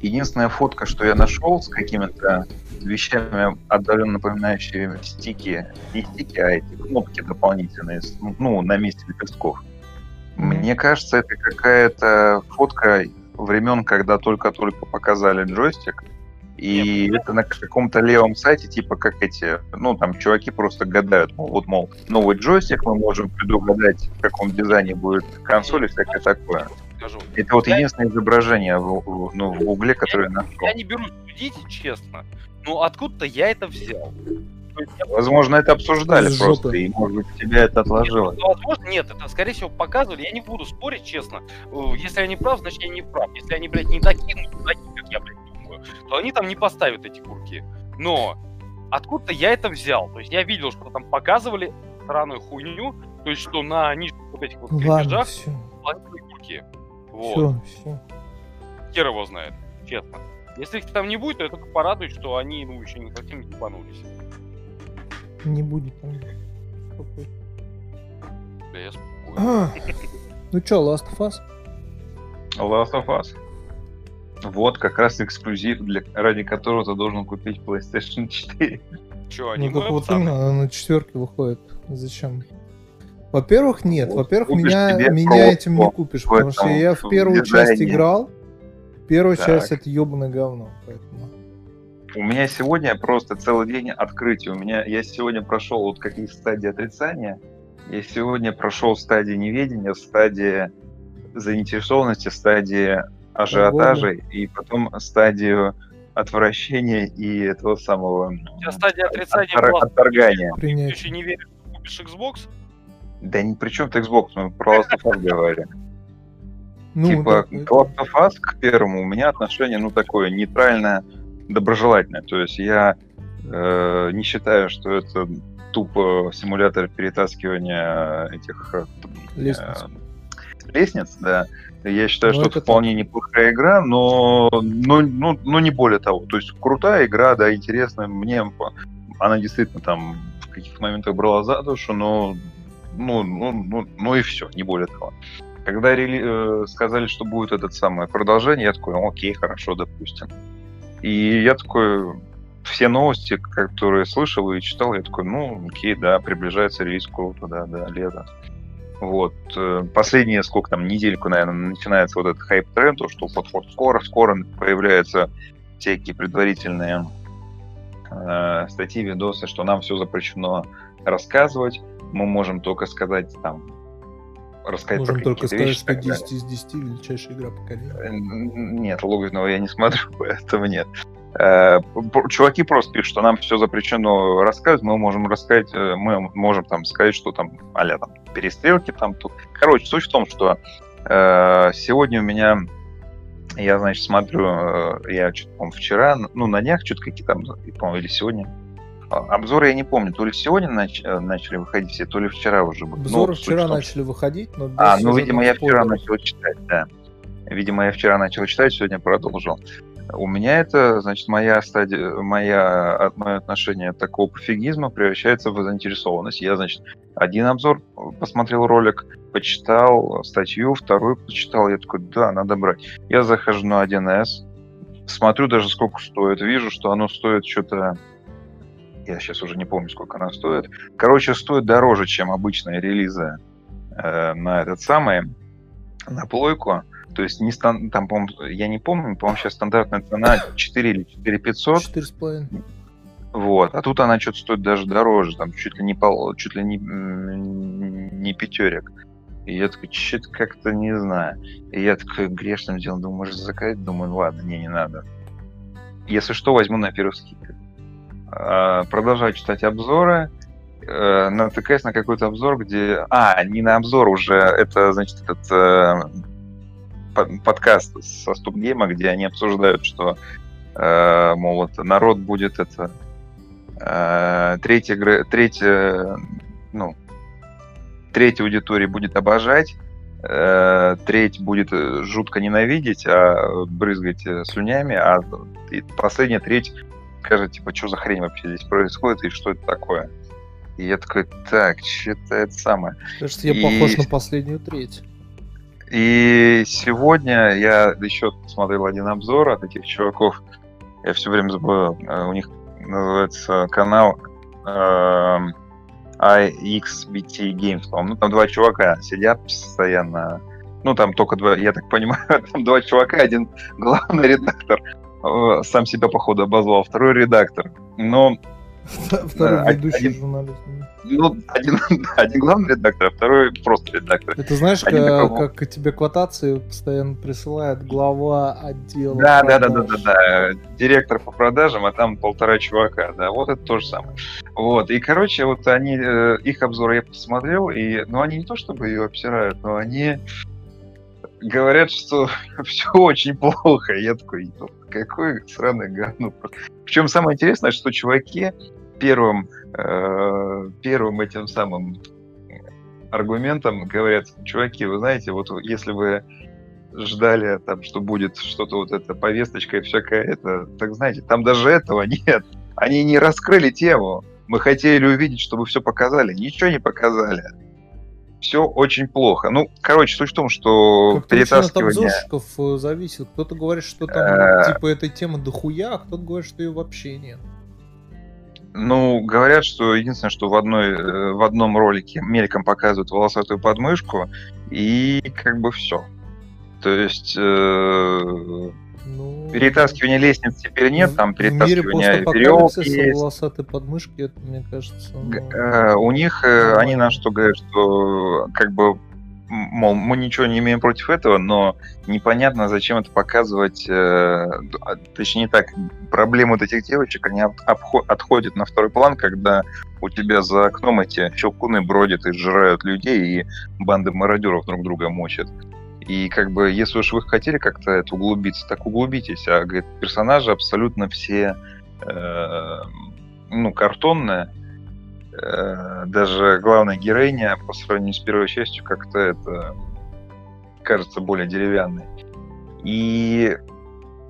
Единственная фотка, что я нашел с какими-то вещами, отдаленно напоминающими стики, не стики, а эти кнопки дополнительные, ну, на месте лепестков. Мне кажется, это какая-то фотка времен, когда только-только показали джойстик. И Нет, это на каком-то левом сайте, типа как эти, ну там чуваки просто гадают, мол, вот, мол, новый джойстик, мы можем предугадать, в каком дизайне будет консоль и всякое такое. Это вот Я- единственное изображение в, в- ну, в гугле, которое я нашел. Я не берусь судить, честно. Но откуда-то я это взял. Я Возможно, это обсуждали Из просто, жопы. и, может быть, тебя это отложило. Ну, Возможно, нет, это, скорее всего, показывали. Я не буду спорить, честно. Э, Если я не прав, значит, я не прав. Если они, блядь, не такие, ну, такие, как я, блядь, то они там не поставят эти курки. Но откуда-то я это взял. То есть я видел, что там показывали странную хуйню, то есть что на нижних вот этих вот Ладно, крепежах все. пластиковые курки. Вот. Все, все. Хер его знает, честно. Если их там не будет, то я только порадуюсь, что они, ну, еще не совсем не ебанулись. Не будет там. Спокойно. Да я спокоен. А, Ну чё, Last of Us? Last of Us. Вот как раз эксклюзив, для, ради которого ты должен купить PlayStation 4. Че, Ну они так вот именно, она на четверке выходит. Зачем? Во-первых, нет. Вот Во-первых, меня, меня этим не купишь, потому что я в первую часть дизайне. играл. Первая Так. часть это ебаное говно. Поэтому. У меня сегодня просто целый день открытий. У меня я сегодня прошел вот какие стадии отрицания. Я сегодня прошел стадии неведения, стадии заинтересованности, стадии ажиотажа и потом стадию отвращения и этого самого У тебя стадия отрицания оттор- была, отторгания. ты еще не веришь, что купишь Xbox? Да ни при чем Xbox, мы про Last of Us говорим. Ну, типа, да, к Last of Us, к первому, у меня отношение, ну, такое нейтральное, доброжелательное. То есть я э, не считаю, что это тупо симулятор перетаскивания этих э, Лестниц. Лестниц, да. Я считаю, Ну, что это вполне неплохая игра, но, но, ну, но не более того. То есть крутая игра, да, интересная. Мне она действительно там в каких-то моментах брала за душу, но ну, ну, ну, ну и все, не более того. Когда рели- э, сказали, что будет это самое продолжение, я такой, «Ну, окей, хорошо, допустим. И я такой, все новости, которые слышал и читал, я такой, ну, окей, да, приближается релиз круто, да, да, лето. Вот. э, Последние, сколько там, недельку, наверное, начинается вот этот хайп-тренд, то, что вот, скоро, скоро появляются всякие предварительные э, статьи, видосы, что нам все запрещено рассказывать. Мы можем только сказать там, рассказать Можем про только сказать, вещи. что и так далее. 10 из 10 величайшая игра поколения. Нет, Логвинова я не смотрю, поэтому нет. Э, Чуваки просто пишут, что нам все запрещено рассказывать, мы можем рассказать, э, мы можем там сказать, что там, а там, перестрелки там тут. Короче, суть в том, что э, сегодня у меня, я, значит, смотрю, э, я что-то, по-моему, вчера, ну, на днях что-то какие-то, там, по-моему, или сегодня, а, Обзоры я не помню, то ли сегодня нач- начали выходить все, то ли вчера уже были. Ну, Обзоры в вчера том, начали выходить, но а, ну, видимо, я вчера начал читать, да. Видимо, я вчера начал читать, сегодня продолжил. У меня это, значит, моя стадия, моя, мое отношение от такого пофигизма превращается в заинтересованность. Я, значит, один обзор посмотрел ролик, почитал статью, вторую почитал, я такой, да, надо брать. Я захожу на 1С, смотрю даже сколько стоит, вижу, что оно стоит что-то я сейчас уже не помню, сколько она стоит. Короче, стоит дороже, чем обычные релизы э, на этот самый, на плойку. То есть не стан... там, по я не помню, по-моему, сейчас стандартная цена 4 или 4 500. 4,5. Вот, а тут она что-то стоит даже дороже, там чуть ли не пол, чуть ли не, не пятерик. И я такой, что-то как-то не знаю. И я такой грешным делом думаю, может заказать? Думаю, ладно, не, не надо. Если что, возьму на первых скидках. А, продолжаю читать обзоры. А, натыкаюсь на какой-то обзор, где... А, не на обзор уже, это, значит, этот э, подкаст со Ступгейма, где они обсуждают, что, э, мол, это народ будет это... Э, третья, третья, ну, третья аудитория будет обожать, э, треть будет жутко ненавидеть, а брызгать слюнями, а последняя треть скажет, типа, что за хрень вообще здесь происходит и что это такое. И я такой, так, что-то это самое. Кажется, я и... похож на последнюю треть. И сегодня я еще смотрел один обзор от этих чуваков. Я все время забываю. Э, у них называется канал э, iXBT Games. Ну, там два чувака сидят постоянно. Ну, там только два, я так понимаю, там два чувака, один главный редактор, э, сам себя, походу, обозвал, второй редактор. Но Второй а, ведущий один, журналист. Ну, один, один главный редактор, а второй просто редактор. Это знаешь, как, как тебе квотации постоянно присылают глава отдела. Да, да, да, да, да, да. Директор по продажам, а там полтора чувака, да, вот это то же самое. Вот, и, короче, вот они, э, их обзоры я посмотрел, и, ну, они не то чтобы ее обсирают, но они говорят, что все очень плохо. Я такой, какой сраный говно. Причем самое интересное, что чуваки первым, э, первым этим самым аргументом говорят, чуваки, вы знаете, вот если вы ждали, там, что будет что-то вот это повесточка и всякое это, так знаете, там даже этого нет. Они не раскрыли тему. Мы хотели увидеть, чтобы все показали. Ничего не показали все очень плохо. Ну, короче, суть в том, что как перетаскивание... от обзорщиков э, зависит. Кто-то говорит, что там, э, типа, этой темы дохуя, а кто-то говорит, что ее вообще нет. Ну, говорят, что единственное, что в, одной, э, в одном ролике мельком показывают волосатую подмышку, и как бы все. То есть э, ну, перетаскивания лестниц теперь нет, там перетаскивания веревки есть. волосатые подмышки, это, мне кажется... Ну... Э, у них, э, они на что говорят, что как бы мол, мы ничего не имеем против этого, но непонятно, зачем это показывать, э, а, точнее так, проблемы вот этих девочек, они обход, отходят на второй план, когда у тебя за окном эти щелкуны бродят и сжирают людей, и банды мародеров друг друга мочат. И как бы, если уж вы хотели как-то это углубиться, так углубитесь. А, говорит, персонажи абсолютно все, э, ну, картонные. Э, даже главная героиня по сравнению с первой частью как-то это кажется более деревянной. И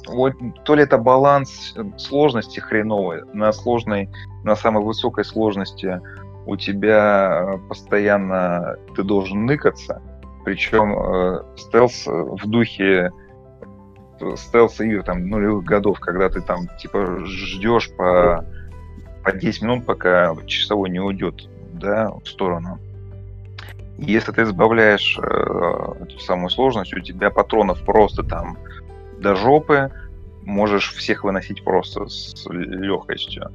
вот то ли это баланс сложности хреновой, на сложной, на самой высокой сложности у тебя постоянно ты должен ныкаться, причем э, стелс в духе э, стелс игр там нулевых годов, когда ты там типа ждешь по, по 10 минут, пока часовой не уйдет, да, в сторону. Если ты избавляешь э, эту самую сложность, у тебя патронов просто там до жопы, можешь всех выносить просто с легкостью.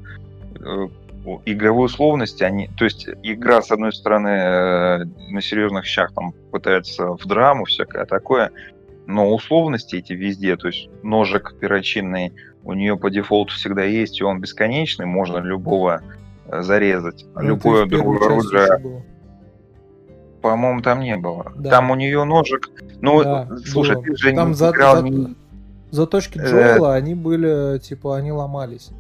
Игровые условности, они, то есть игра, с одной стороны, э, на серьезных щах там пытается в драму, всякое такое, но условности эти везде, то есть ножик перочинный у нее по дефолту всегда есть, и он бесконечный, можно любого э, зарезать. Ну, Любое другое оружие. По-моему, там не было. Да. Там у нее ножик. Ну, да, слушай, было. ты же там не за, играл за, не... Заточки э, Джоэла, э... они были, типа, они ломались.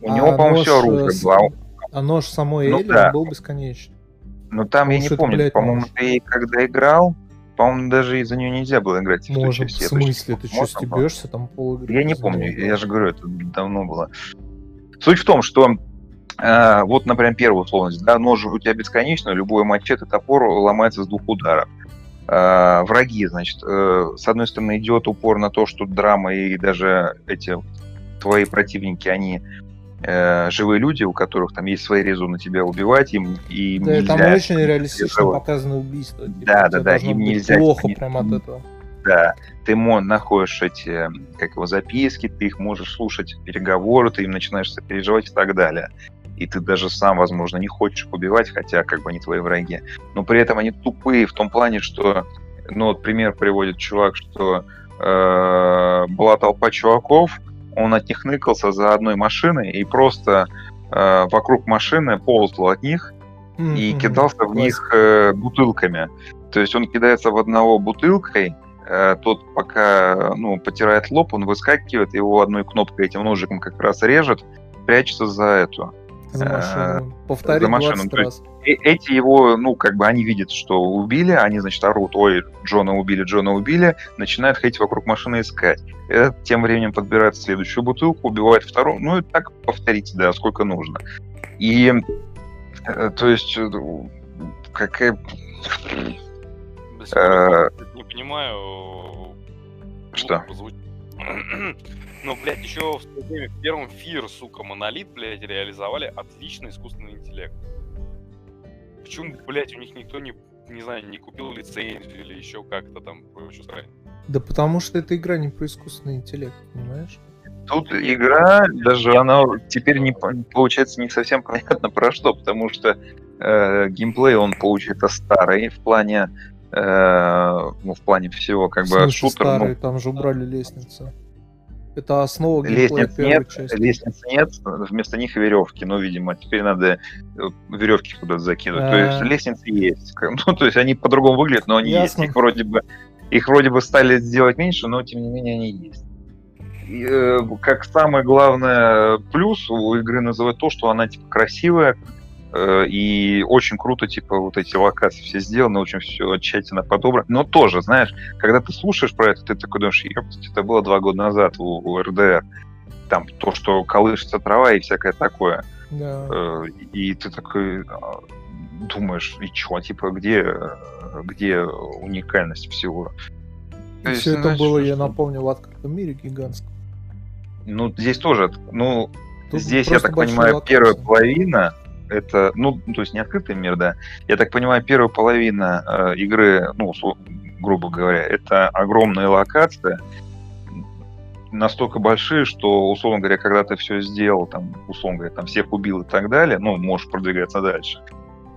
У а него, по-моему, все оружие с... было. А нож самой ну, Элли да. был бесконечный. Ну там, Потому я не помню, по-моему, ты когда играл, По-моему, даже из-за нее нельзя было играть. Можем, в смысле? Ты что, Можно стебешься там пол? Я не помню, я же говорю, это давно было. Суть в том, что э, вот, например, первая условность, да, нож у тебя бесконечно, любой мачете, топор ломается с двух ударов. Э, враги, значит, э, с одной стороны идет упор на то, что драма и даже эти твои противники, они э, живые люди, у которых там есть свои резоны тебя убивать, им, им Да, нельзя... там очень реалистично этого- показаны убийства. типа, Да, да, да, им нельзя- Плохо не- прям от этого. Да, ты находишь эти, как его, записки, ты их можешь слушать, переговоры, ты им начинаешь сопереживать и так далее. И ты даже сам, возможно, не хочешь их убивать, хотя как бы они твои враги. Но при этом они тупые в том плане, что, ну вот пример приводит чувак, что э, была толпа чуваков, он от них ныкался за одной машиной и просто э, вокруг машины ползал от них, и Мгм. кидался в них э, бутылками. То есть он кидается в одного бутылкой, э, тот пока ну, потирает лоб, он выскакивает, его одной кнопкой этим ножиком как раз режет, прячется за эту. За э, машину. Повтори за машину, 20 то раз. Э- эти его, ну, как бы они видят, что убили, они, значит, орут, ой, Джона убили, Джона убили, начинают ходить вокруг машины искать. Этот тем временем подбирает следующую бутылку, убивает вторую, ну и так повторите, да, сколько нужно. И, э, то есть, э, какая... До сих пор Э, не понимаю. Что? Звучит. Ну, блядь, еще в свое время в первом фир, сука, монолит, блядь, реализовали отличный искусственный интеллект. Почему, блядь, у них никто не, не знаю, не купил лицензию или еще как-то там прочую срань? Да потому что эта игра не про искусственный интеллект, понимаешь? Тут игра, даже она теперь не по- получается не совсем понятно про что, потому что э, геймплей он получается старый в плане, э, ну в плане всего, как В бы шутер, ну, старый, там же убрали лестницы. Это основа Лестниц нет, части. лестниц нет, вместо них веревки. Ну, видимо, теперь надо веревки куда-то закидывать. То есть А. лестницы есть. Ну, то есть они по-другому выглядят, но они Ясно. есть. Их вроде бы их вроде бы стали сделать меньше, но тем не менее они есть. И, э, как самое главное плюс у игры называют то, что она типа красивая э, и очень круто, типа вот эти локации все сделаны, очень все тщательно подобрано. Но тоже, знаешь, когда ты слушаешь про это, ты такой думаешь, «Ёптать, это было два года назад у, у РДР. Там то, что колышется трава и всякое такое. Да. Э, И ты такой а, думаешь, и чё, типа, где, э, где уникальность всего? То И есть, все это знаешь, было, я напомню, в открытом мире гигантском. Ну, здесь тоже, ну, Тут здесь, я так понимаю, локации. первая половина, это, ну, то есть не открытый мир, да. Я так понимаю, первая половина э, игры, ну, грубо говоря, это огромная локация, настолько большие, что, условно говоря, когда ты все сделал, там, условно говоря, там всех убил и так далее, ну, можешь продвигаться дальше,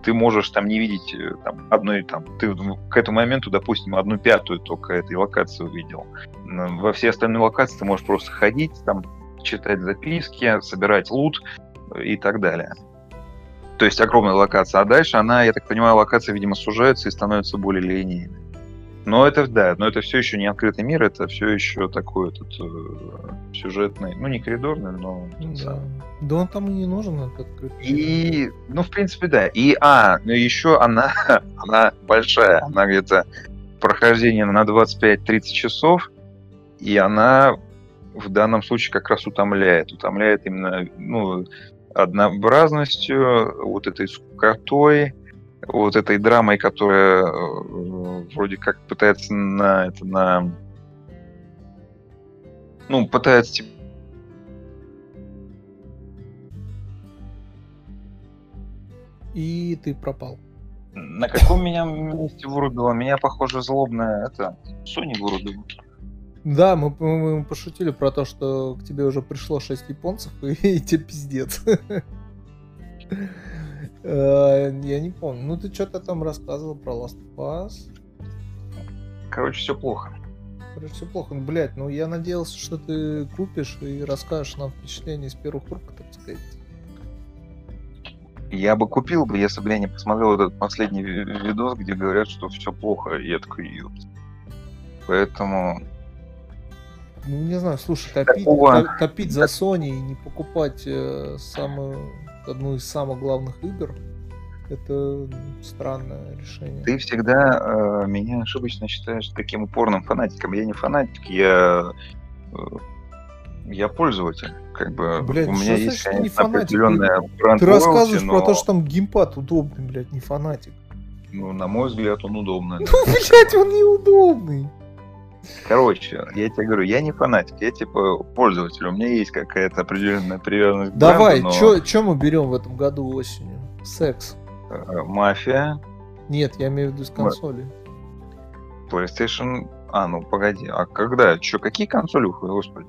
ты можешь там не видеть э, там, одной, там, ты к этому моменту, допустим, одну пятую только этой локации увидел. Во все остальные локации ты можешь просто ходить, там, читать записки, собирать лут э, и так далее. То есть огромная локация. А дальше она, я так понимаю, локация, видимо, сужается и становится более линейной. Но это, да, но это все еще не открытый мир, это все еще такой этот э, сюжетный, ну не коридорный, но Да. да он там и не нужен, этот открытый мир. И, ну, в принципе, да. И, а, ну, еще она, она большая. Она где-то прохождение на 25-30 часов. И она в данном случае как раз утомляет. Утомляет именно, ну, однообразностью, вот этой скукотой, вот этой драмой, которая э, вроде как пытается на это, на... Ну, пытается, типа, И ты пропал. На каком меня месте вырубило? Меня, похоже, злобная это Sony вырубила. Да, мы, мы- мы пошутили про то, что к тебе уже пришло 6 японцев, и, и тебе пиздец. Э, Я не помню. Ну, ты что-то там рассказывал про Last Us. Короче, все плохо. Короче, все плохо. Ну, блядь, ну я надеялся, что ты купишь и расскажешь нам впечатление из первых рук, так сказать. Я бы купил бы, если бы я не посмотрел этот последний ви- видос, где говорят, что все плохо. И я такой. Поэтому Ну, не знаю, слушай, топить, Такого- топить за Sony и не покупать э, самую, одну из самых главных игр, Это странное решение. Ты всегда э, меня ошибочно считаешь таким упорным фанатиком. Я не фанатик, я э, я пользователь. Как бы Блядь, у что меня значит есть ты не конечно, определенная Ты бренд рассказываешь loyalty, про то, но, что там геймпад удобный, блядь, не фанатик. ну, на мой взгляд, он удобный. да. Ну, блядь, он неудобный. Короче, я тебе говорю, я не фанатик, я типа пользователь. У меня есть какая-то определенная привязанность Давай, бренду, но чё мы берем в этом году осенью? Секс. э, мафия, Нет, я имею в виду с консоли. PlayStation. А, ну погоди, а когда? Чё, какие консоли выходят, господи?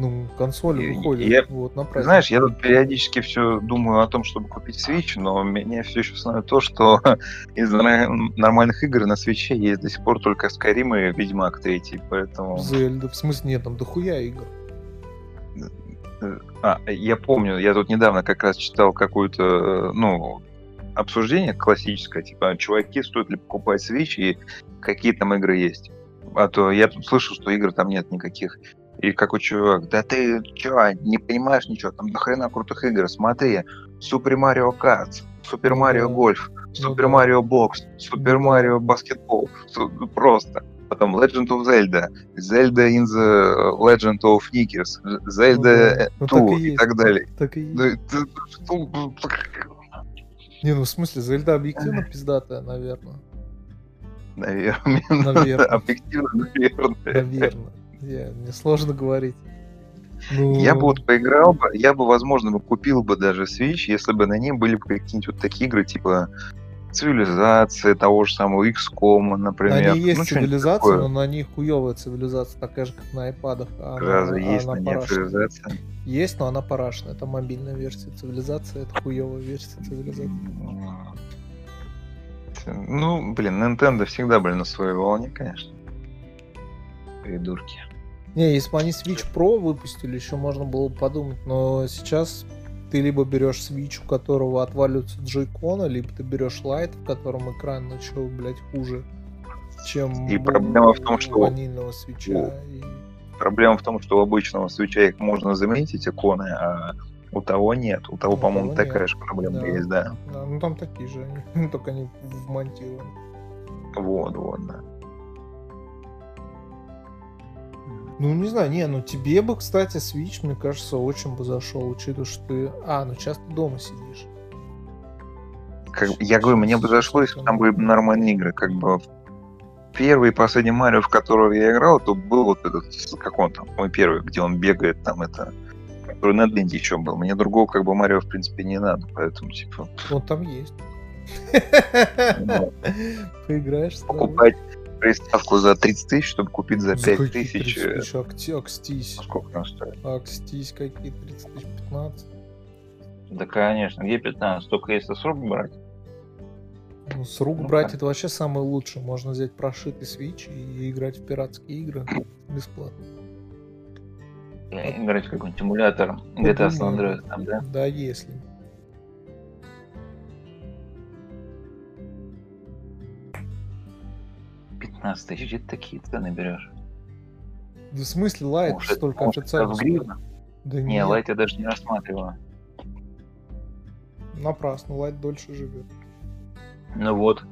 Ну, консоли выходят я- вот на праздник. знаешь, я тут периодически все думаю о том, чтобы купить Switch, но меня все еще становится то, что из нор- нормальных игр на Switch есть до сих пор только Skyrim и Ведьмак 3, поэтому... Зельда, в смысле, нет, там дохуя игр. А, я помню, я тут недавно как раз читал какое-то, э, ну, обсуждение классическое, типа, чуваки, стоит ли покупать Switch и какие там игры есть. А то я тут слышу, что игр там нет никаких. И какой чувак, да ты чё, не понимаешь ничего, там дохрена крутых игр, смотри, Super Mario Kart, Super Ну Mario да. Golf, Ну Super да. Mario Box, Super Ну да. Mario Basketball, Су- просто. Потом Legend of Zelda, Zelda in the Legend of Nickers, Zelda Ну да. Ну 2 так и и есть. так далее. Так и есть. Не, ну в смысле, Зельда объективно пиздатая, наверное. Наверное. Наверное. Объективно, наверное. Наверное. Я, мне сложно говорить. Ну, Я бы вот поиграл бы, я бы, возможно, бы купил бы даже Switch, если бы на нем были бы какие-нибудь вот такие игры, типа цивилизация того же самого XCOM, на например. ней есть Ну, цивилизация, но на них хуевая цивилизация, такая же, как на айпадах. а она- Разве а есть она на ней цивилизация? Есть, но она парашная. Это мобильная версия цивилизации, это хуевая версия цивилизации. Ну, блин, Nintendo всегда были на своей волне, конечно. Придурки. Не, если бы они Switch Pro выпустили, еще можно было бы подумать, но сейчас ты либо берешь Switch, у которого отваливаются джойконы, либо ты берешь Lite, в котором экран начал, блядь, хуже, чем И у проблема в том, что- ванильного свеча. И... Проблема в том, что у обычного свеча их можно заметить, эти иконы, а у того нет. У того, У по-моему, того такая нет. же проблема Да. есть, да. Да, ну там такие же они, только они вмонтированы. Вот, вот, да. Ну, не знаю, не, ну тебе бы, кстати, Switch, мне кажется, очень бы зашел, учитывая, что ты... А, ну сейчас ты дома сидишь. Как, я говорю, мне бы зашло, если бы там были бы нормальные игры. Как бы первый и последний Марио, в которого я играл, то был вот этот, как он там, мой первый, где он бегает, там это, который на Денде еще был. Мне другого как бы Марио, в принципе, не надо, поэтому, типа, Вот там есть. Ну. Поиграешь с покупать приставку за 30 тысяч, чтобы купить за За 5 какие тысяч. 30 э, тысяч? Акти- Акстись. Сколько там стоит? Акстись какие 30 тысяч, 15. Да, конечно, где 15? Только если с рук брать. Ну, с рук Ну, брать да. это вообще самое лучшее. Можно взять прошитый Switch и играть в пиратские игры бесплатно. Играть в какой-нибудь эмулятор GTA San. Andreas там, да? Да, если. — 15 тысяч, где ты такие цены берешь? Да в смысле, лайт Может, столько может, официально. в? Да Не, нет, лайт я даже не рассматриваю. напрасно, лайт дольше живет. Ну вот.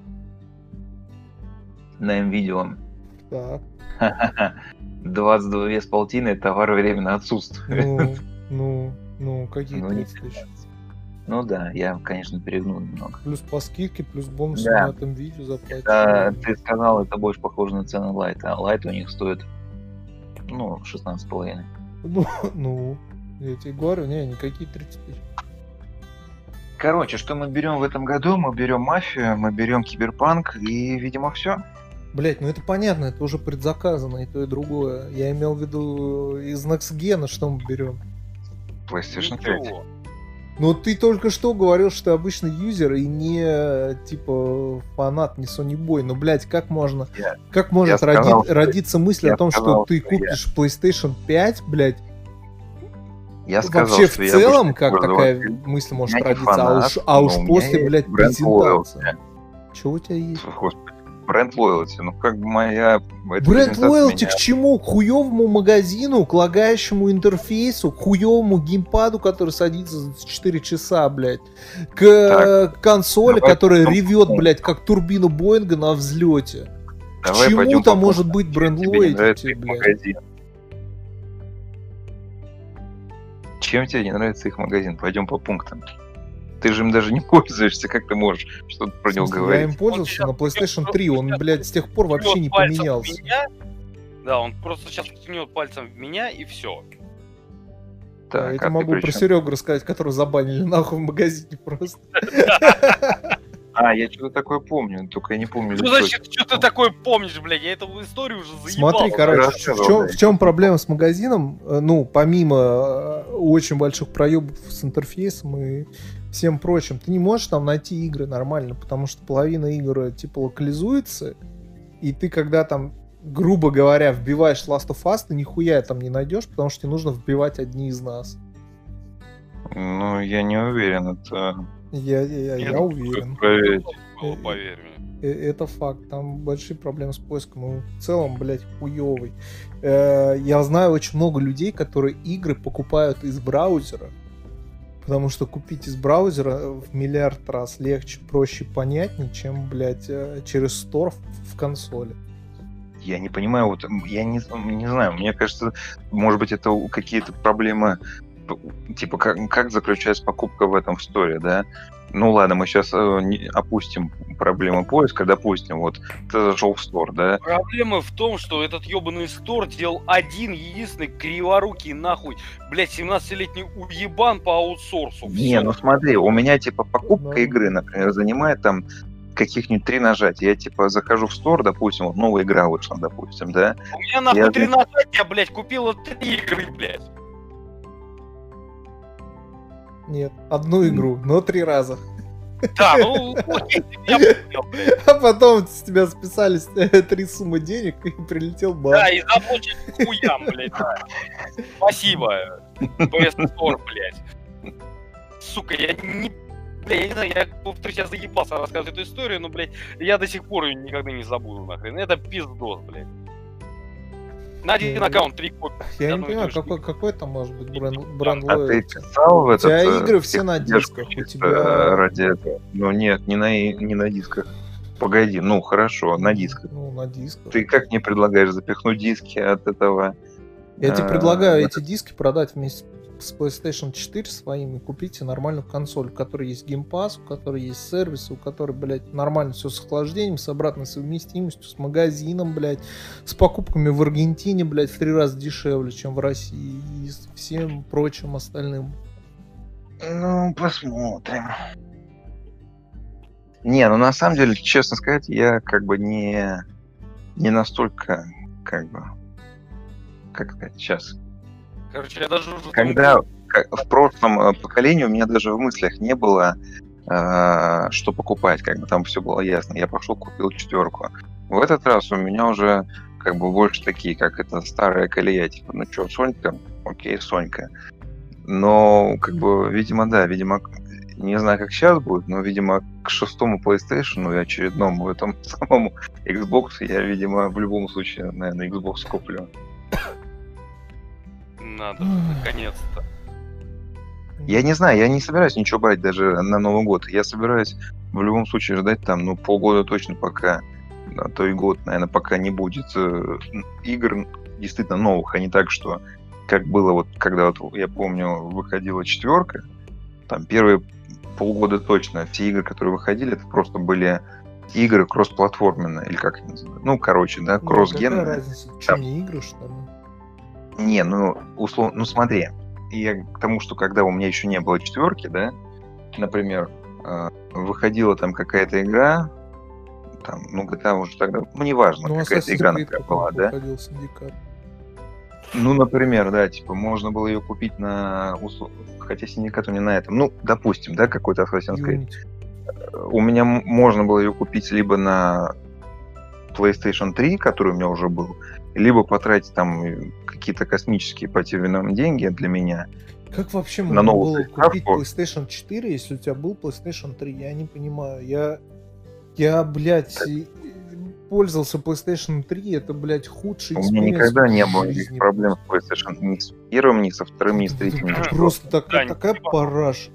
На видео. Так, 22 с полтиной товар временно отсутствует. ну, ну, ну, какие Ну, не 30 тысяч? Ну да, я, конечно, перегнул немного. Плюс по скидке, плюс бонусы Да. на этом видео заплатить. А, ты сказал, это больше похоже на цену лайта. А лайт у них стоит, ну, 16,5. Ну, ну, я тебе говорю, не, никакие 30 тысяч. Короче, что мы берем в этом году? Мы берем мафию, мы берем киберпанк и, видимо, все. Блять, ну это понятно, это уже предзаказано и то, и другое. Я имел в виду из Next Gen, что мы берем. PlayStation 5. Но ты только что говорил, что ты обычный юзер и не типа фанат, не Sony Boy. Но, блядь, как можно, Я- как может я сказал, роди- что- родиться мысль о том, сказал, что ты что я- купишь PlayStation 5, блядь, Я сказал, вообще в что я целом, как такая мысль может родиться, а фанат, уж, а уж у меня после, блядь, презентации. Чего у тебя есть? Господи. Бренд лоялти, ну как бы моя... Бренд лоялти меня- к чему? К хуевому магазину, к лагающему интерфейсу, к хуевому геймпаду, который садится за 4 часа, блядь. К э, консоли, давай которая потом- ревет, блядь, как турбина Боинга на взлете. Давай к чему-то может быть бренд лоялти, блядь. магазин? Чем тебе не нравится их магазин? Пойдем по пунктам. Ты же им даже не пользуешься, как ты можешь что-то про него смысле, Я говорить? им пользовался на PlayStation 3, он, блядь, с тех пор вообще не поменялся. меня. Да, он просто сейчас ткнет пальцем в меня и все. Так, я тебе а могу про? Серегу рассказать, которого забанили нахуй в магазине просто. А, я что-то такое помню, только я не помню. Что. Ну, значит, что ты такое помнишь, блядь? Я эту историю уже заебал. Смотри, короче, в чем, в чем проблема с магазином? Э, Ну, помимо э, очень больших проебов с интерфейсом и всем прочим, ты не можешь там найти игры нормально, потому что половина игр э, типа локализуется, и ты когда там, грубо говоря, вбиваешь Last of Us, ты нихуя там не найдешь, потому что тебе нужно вбивать одни из нас. Ну, я не уверен, это... Я, я, я думаю, уверен. проверить. Было, поверь мне. Э, Это факт. Там большие проблемы с поиском. И в целом, блядь, хуёвый. Э, Я знаю очень много людей, которые игры покупают из браузера. Потому что купить из браузера в миллиард раз легче, проще, понятнее, чем, блядь, э, через стор в- консоли. Я не понимаю, вот я не, не знаю, мне кажется, может быть, это какие-то проблемы, типа, как, как заключается покупка в этом в сторе, да? Ну ладно, мы сейчас опустим проблемы поиска, допустим, вот ты зашел в стор, да? Проблема в том, что этот ебаный стор делал один единственный криворукий нахуй, блядь, 17-летний уебан по аутсорсу. Не, ну смотри, у меня типа покупка Ну. игры, например, занимает там каких-нибудь три нажатия. Я типа захожу в стор, допустим, вот новая игра вышла, допустим, да? У меня нахуй Я- 13 я, блядь, купила три игры, блядь. Нет, одну игру, но три раза. Да, ну. А потом с тебя списали э, три суммы денег и прилетел бан. Да, и заплачен хуям, блядь, да. Спасибо, PS Store, блядь. Сука, я не... Бля, я не знаю, я повторюсь, я заебался рассказывать эту историю, но, блядь, я до сих пор ее никогда не забуду, нахрен. Это пиздос, блядь. На один аккаунт три копии. Я не понимаю, какой, какой там может быть бренд, бренд А ты писал в У этот... тебя э, игры все на дисках, у тебя- э, ради этого? Ну нет, не на, не на дисках. Погоди, ну хорошо, на дисках. Ну, на дисках. Ты как мне предлагаешь запихнуть диски от этого? Я тебе а, предлагаю эти диски продать вместе с PlayStation 4 своим и купите нормальную консоль, у которой есть Pass, у которой есть сервис, у которой, блядь, нормально все с охлаждением, с обратной совместимостью, с магазином, блядь, с покупками в Аргентине, блядь, в три раза дешевле, чем в России и с всем прочим остальным. Ну, посмотрим. Не, ну на самом деле, честно сказать, я как бы не, не настолько, как бы, как сказать, сейчас. Короче, я даже уже... Когда в прошлом э, поколении у меня даже в мыслях не было, э, что покупать, как бы там все было ясно. Я пошел, купил четверку. В этот раз у меня уже как бы больше такие, как это старая колея, типа, ну что, Сонька, окей, Сонька. Но, как бы, видимо, да, видимо, не знаю, как сейчас будет, но, видимо, к шестому PlayStation и очередному этому самому Xbox я, видимо, в любом случае, наверное, Xbox куплю. Надо, наконец-то. Я не знаю, я не собираюсь ничего брать даже на Новый год. Я собираюсь в любом случае ждать там, ну, полгода точно пока, а то и год, наверное, пока не будет э, игр действительно новых, а не так, что как было вот, когда вот, я помню, выходила четверка, там первые полгода точно все игры, которые выходили, это просто были игры кроссплатформенные, или как они называют? Ну, короче, да, Ну, какая кроссгенные. разница? Что, не игры, что ли? Не, ну, условно, ну смотри, я к тому, что когда у меня еще не было четверки, да, например, э, выходила там какая-то игра, там, ну, GTA уже тогда, ну, неважно, Ну, какая-то игра, например, была, да, Syndicate. ну, например, да, типа, можно было ее купить на, хотя синдикат у меня на этом, ну, допустим, да, какой-то Assassin's Creed, Unity. у меня можно было ее купить либо на PlayStation 3, который у меня уже был, либо потратить там э, какие-то космические по терминам деньги для меня, Как вообще На можно было приставку. купить PlayStation 4, если у тебя был PlayStation 3? Я не понимаю. Я, я, блядь, и- пользовался PlayStation 3, это, блядь, худший У меня никогда не было никаких проблем с PlayStation ни с первым, ни со вторым, ни с третьим. Просто такая, такая типа, параш.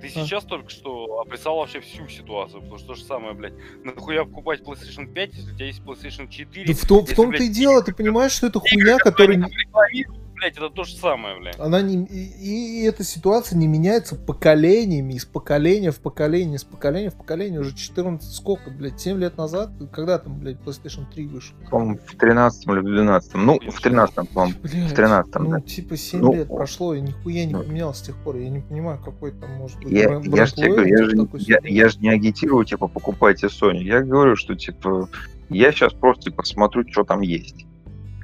Ты сейчас только что описал вообще всю ситуацию, потому что то же самое, блядь. Нахуя покупать PlayStation 5, если у тебя есть PlayStation 4? Да в, том, в если, том-то и дело, ты понимаешь, что это хуйня, которая... блядь, это то же самое, блядь. Она не... И, и эта ситуация не меняется поколениями, из поколения в поколение, из поколения в поколение. Уже 14, сколько, блядь, 7 лет назад? Когда там, блядь, PlayStation 3 вышел? По-моему, в 13 или в 12 Ну, в 13 по-моему. Блядь, В 13 ну, да. типа 7 Ну, лет прошло, и нихуя не ну. поменялось с тех пор. Я не понимаю, какой там может быть Я, бренд- я же тебе говорю, я же, такой я, я же не агитирую, типа, покупайте Sony. Я говорю, что, типа, я сейчас просто, типа, смотрю, что там есть.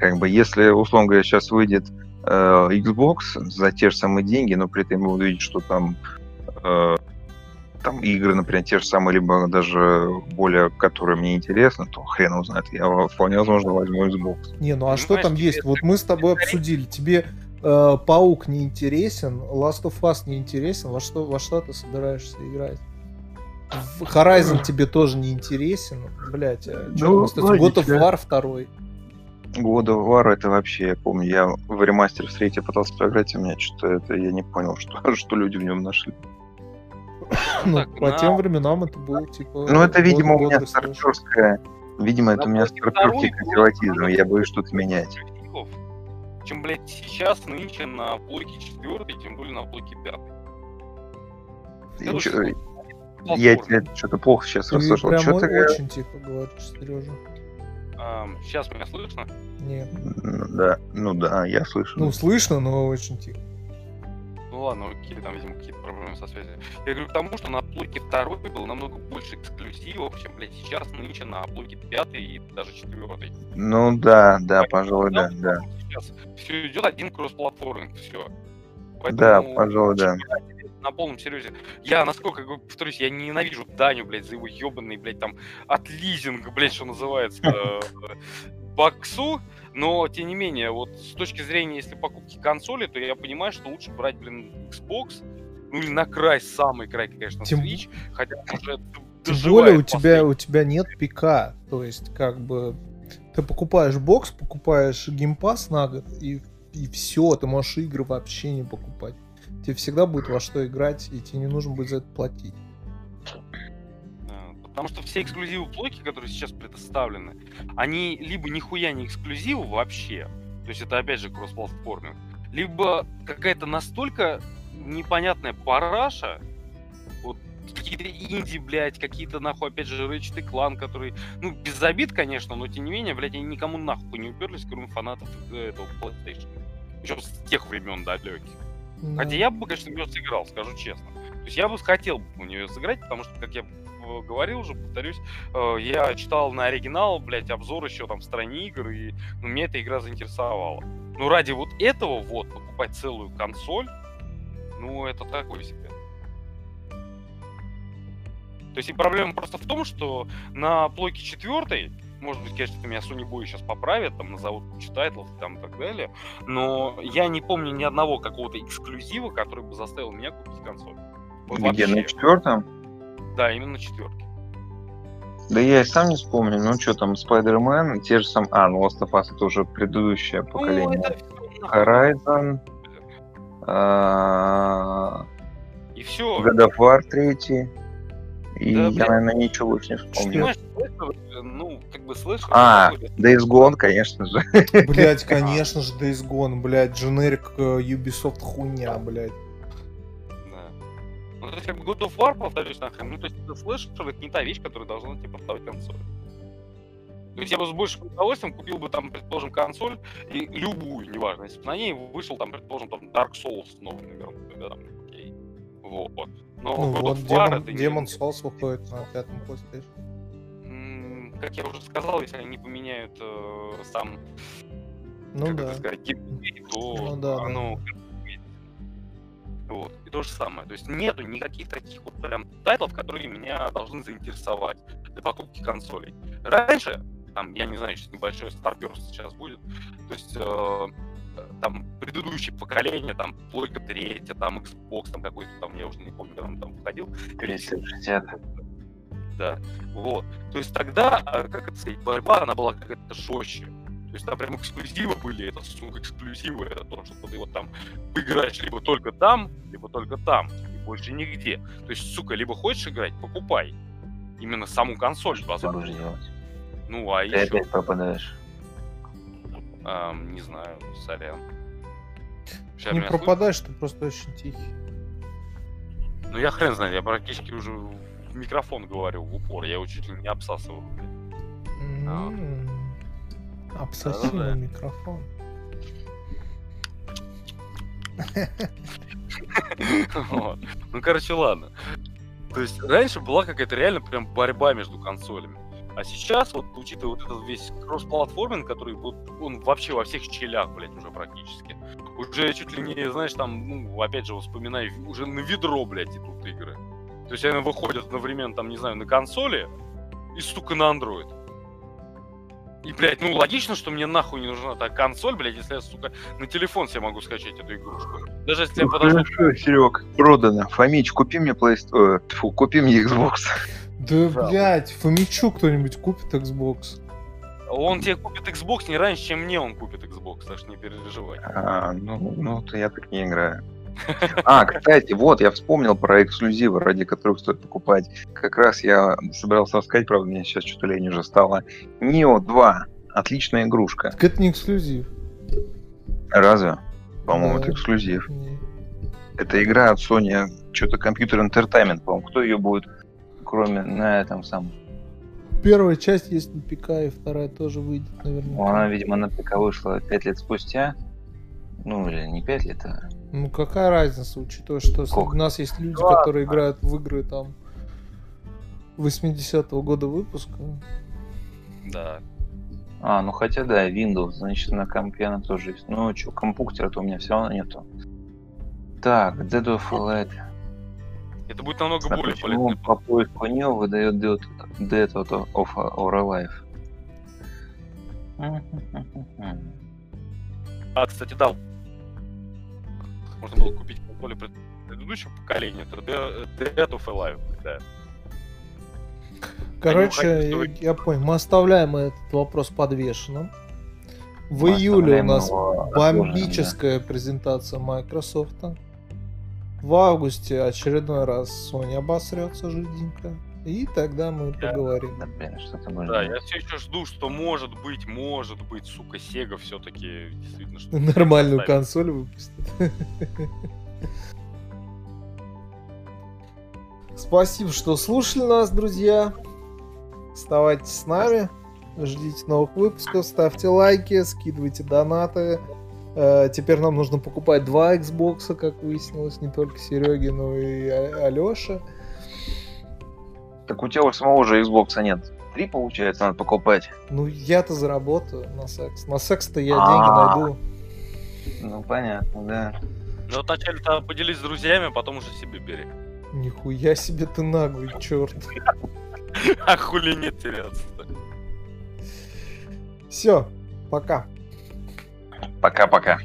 Как бы, если, условно говоря, сейчас выйдет э, Xbox за те же самые деньги, но при этом я буду видеть, что там э, там игры, например, те же самые, либо даже более, которые мне интересны, то хрен его знает. Я вполне возможно возьму Xbox. Не, ну а что там есть? Вот мы с тобой обсудили. Тебе э, Паук не интересен, Last of Us не интересен. Во что, во что ты собираешься играть? Horizon тебе тоже не интересен. Блять, а что Ну, остается? God of логично. War второй. God of War это вообще, я помню, я в ремастер в третий пытался поиграть, и у меня что-то это, я не понял, что, что люди в нем нашли. Ну, так, по на- тем временам это был типа... Ну, это, год- видимо, у меня старперская, видимо, это у меня старперский консерватизм, я боюсь что-то менять. Чем, блядь, сейчас, нынче на плойке 4, тем более на плойке 5. И чё- Я тебя что-то плохо сейчас расслышал. прям Что ты говоришь? очень тихо говоришь, Сережа. Сейчас меня слышно? Нет. Да, ну да, я слышу. Ну, слышно, но очень тихо. Ну ладно, окей, там, видимо, какие-то проблемы со связью. Я говорю к тому, что на плойке 2 было намного больше эксклюзивов, чем, блядь, сейчас, нынче на плойке 5 и даже 4. Ну да, да, пожалуй, да, да. Сейчас все идет один кроссплатформинг, все. Да, пожалуй, да. На полном серьезе. Я, насколько повторюсь, я ненавижу Даню, блядь, за его ебаный, блядь, там, от лизинга, блядь, что называется, э, баксу. Но, тем не менее, вот с точки зрения, если покупки консоли, то я понимаю, что лучше брать, блин, Xbox, ну или на край, самый край, конечно, Тем- Switch, хотя уже Тем более у тебя, у тебя нет ПК. То есть, как бы, ты покупаешь бокс, покупаешь геймпас на год, и, и все, ты можешь игры вообще не покупать. Тебе всегда будет во что играть, и тебе не нужно будет за это платить. Потому что все эксклюзивы плойки, которые сейчас предоставлены, они либо нихуя не эксклюзивы вообще, то есть это опять же кроссплатформинг, либо какая-то настолько непонятная параша, вот какие-то инди, блядь, какие-то нахуй, опять же, Ratchet клан, который, ну, без обид, конечно, но тем не менее, блядь, они никому нахуй не уперлись, кроме фанатов э, этого PlayStation. Причем с тех времен далеких. Ну, Хотя я бы, конечно, в нее сыграл, скажу честно. То есть я бы хотел бы в нее сыграть, потому что, как я говорил уже, повторюсь, э, я читал на оригинал, блядь, обзор еще там в стране игр, и ну, меня эта игра заинтересовала. Но ради вот этого вот покупать целую консоль, ну, это такое себе. То есть и проблема просто в том, что на плойке четвертой, может быть, конечно, меня Sony Boy сейчас поправят, там назовут кучу тайтлов там и так далее, но я не помню ни одного какого-то эксклюзива, который бы заставил меня купить консоль. Вот Где, на вообще. четвертом? Да, именно на четверке. Да я и сам не вспомню. Ну что там, Spider-Man, те же самые... А, ну Last of Us это уже предыдущее поколение. Ну, всё нахуй. Horizon, а, И все. God of War 3. И Да, я, блин. наверное, ничего больше не вспомню. Слэшер, ну, как бы слэшер... А, Days Gone, конечно же. Блять, конечно же, Days Gone, блядь, дженерик э, Ubisoft хуйня, блядь. Да. Ну, то есть, как бы God of War, повторюсь, нахрен, ну, то есть, это слэшер, это не та вещь, которая должна тебе поставить консоль. То есть я бы с большим удовольствием купил бы там, предположим, консоль, и любую, неважно, если бы на ней вышел там, предположим, там Dark Souls новый, наверное, да, там, окей. Вот. Но Ну God вот, War Demon, не- Demon Souls выходит на пятом PlayStation. Как я уже сказал, если они поменяют э, сам, Ну как да. это сказать, геймплей, то Ну да, да. оно вот. И то же самое. То есть нету никаких таких вот прям тайтлов, которые меня должны заинтересовать для покупки консолей. Раньше, там, я не знаю, сейчас небольшой старперс сейчас будет, то есть э, там предыдущее поколение, там, плойка третья, там, Xbox, там какой-то там, я уже не помню, когда он там выходил. 360. Да, вот. То есть тогда, а, как это сказать, борьба, она была какая-то жестче. То есть там прям эксклюзивы были, это, сука, эксклюзивы, это то, что ты вот там играешь либо только там, либо только там, и больше нигде. То есть, сука, либо хочешь играть, покупай. Именно саму консоль, Что ты будешь делать? Ну, а Ты еще, опять пропадаешь. Ам, не знаю, сорян. Ща Не меня пропадаешь, ты просто очень тихий. Ну, я хрен знает, я практически уже в микрофон говорю в упор, я его чуть ли не обсасываю. блядь. А. М, Обсоси Да-да-да. на микрофон. Вот. Ну, короче, ладно. То есть раньше была какая-то реально прям борьба между консолями. А сейчас, вот, учитывая вот этот весь кроссплатформинг, который вот, он вообще во всех щелях, блядь, уже практически. Уже чуть ли не, знаешь, там, ну, опять же, вспоминай, уже на ведро, блядь, идут игры. То есть они выходят одновременно, там, не знаю, на консоли и, сука, на Android. И, блядь, ну логично, что мне нахуй не нужна та консоль, блядь, если я, сука, на телефон себе могу скачать эту игрушку. Даже если я Ну, подожду хорошо, Серег, продано. Фомич, купи мне PlayStation... Фу, купи мне Xbox. Да, Правда. блядь, Фомичу кто-нибудь купит Xbox. Он тебе купит Xbox не раньше, чем мне он купит Xbox, так что не переживай. А, ну, ну, то я так не играю. А, кстати, вот, я вспомнил про эксклюзивы, ради которых стоит покупать. Как раз я собирался рассказать, правда, мне сейчас что-то лень уже стало. Neo 2. Отличная игрушка. Так это не эксклюзив. Разве? По-моему, Да. это эксклюзив. Не. Это игра от Sony, что-то компьютер Entertainment, по-моему. Кто ее будет, кроме на этом самом? Первая часть есть на ПК, и вторая тоже выйдет, наверное. Ну, она, видимо, на ПК вышла 5 лет спустя. Ну, или не 5 лет, а... Ну какая разница, учитывая, что Сколько? у нас есть люди, Ладно. которые играют в игры там 80-го года выпуска. Да. А, ну хотя да, Windows, значит, на компе она тоже есть. Ну, что, компьютера-то у меня все равно нету. Так, Dead of Light. Это будет намного А более почему полезно. по поиску Neo выдает Dead, Dead of or Alive? А, кстати, да. Можно было купить консоли пред- предыдущего поколения. Это Dead of Alive, да. Короче, я, чтобы- я понял, мы оставляем этот вопрос подвешенным. В Мы июле у нас бомбическая презентация Microsoft. В августе очередной раз Sony обосрется жиденько. И тогда мы Да. поговорим. Да, блин, Да, я все еще жду, что может быть, может быть, сука, Sega все-таки действительно что Нормальную Ставим. консоль выпустит. Спасибо, что слушали нас, друзья. Оставайтесь с нами. Ждите новых выпусков, ставьте лайки, скидывайте донаты. Э, Теперь нам нужно покупать два Xbox, как выяснилось, не только Сереге, но и Алёше. Так у тебя у самого же Xbox нет. Три, получается, надо покупать. Ну, я-то заработаю на секс. На секс-то я А. деньги найду. Ну, понятно, да. Ну вот вначале-то поделись с друзьями, а потом уже себе бери. Нихуя себе ты наглый, черт. А хули нет теряться-то? Все, пока. Пока-пока.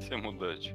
Всем удачи.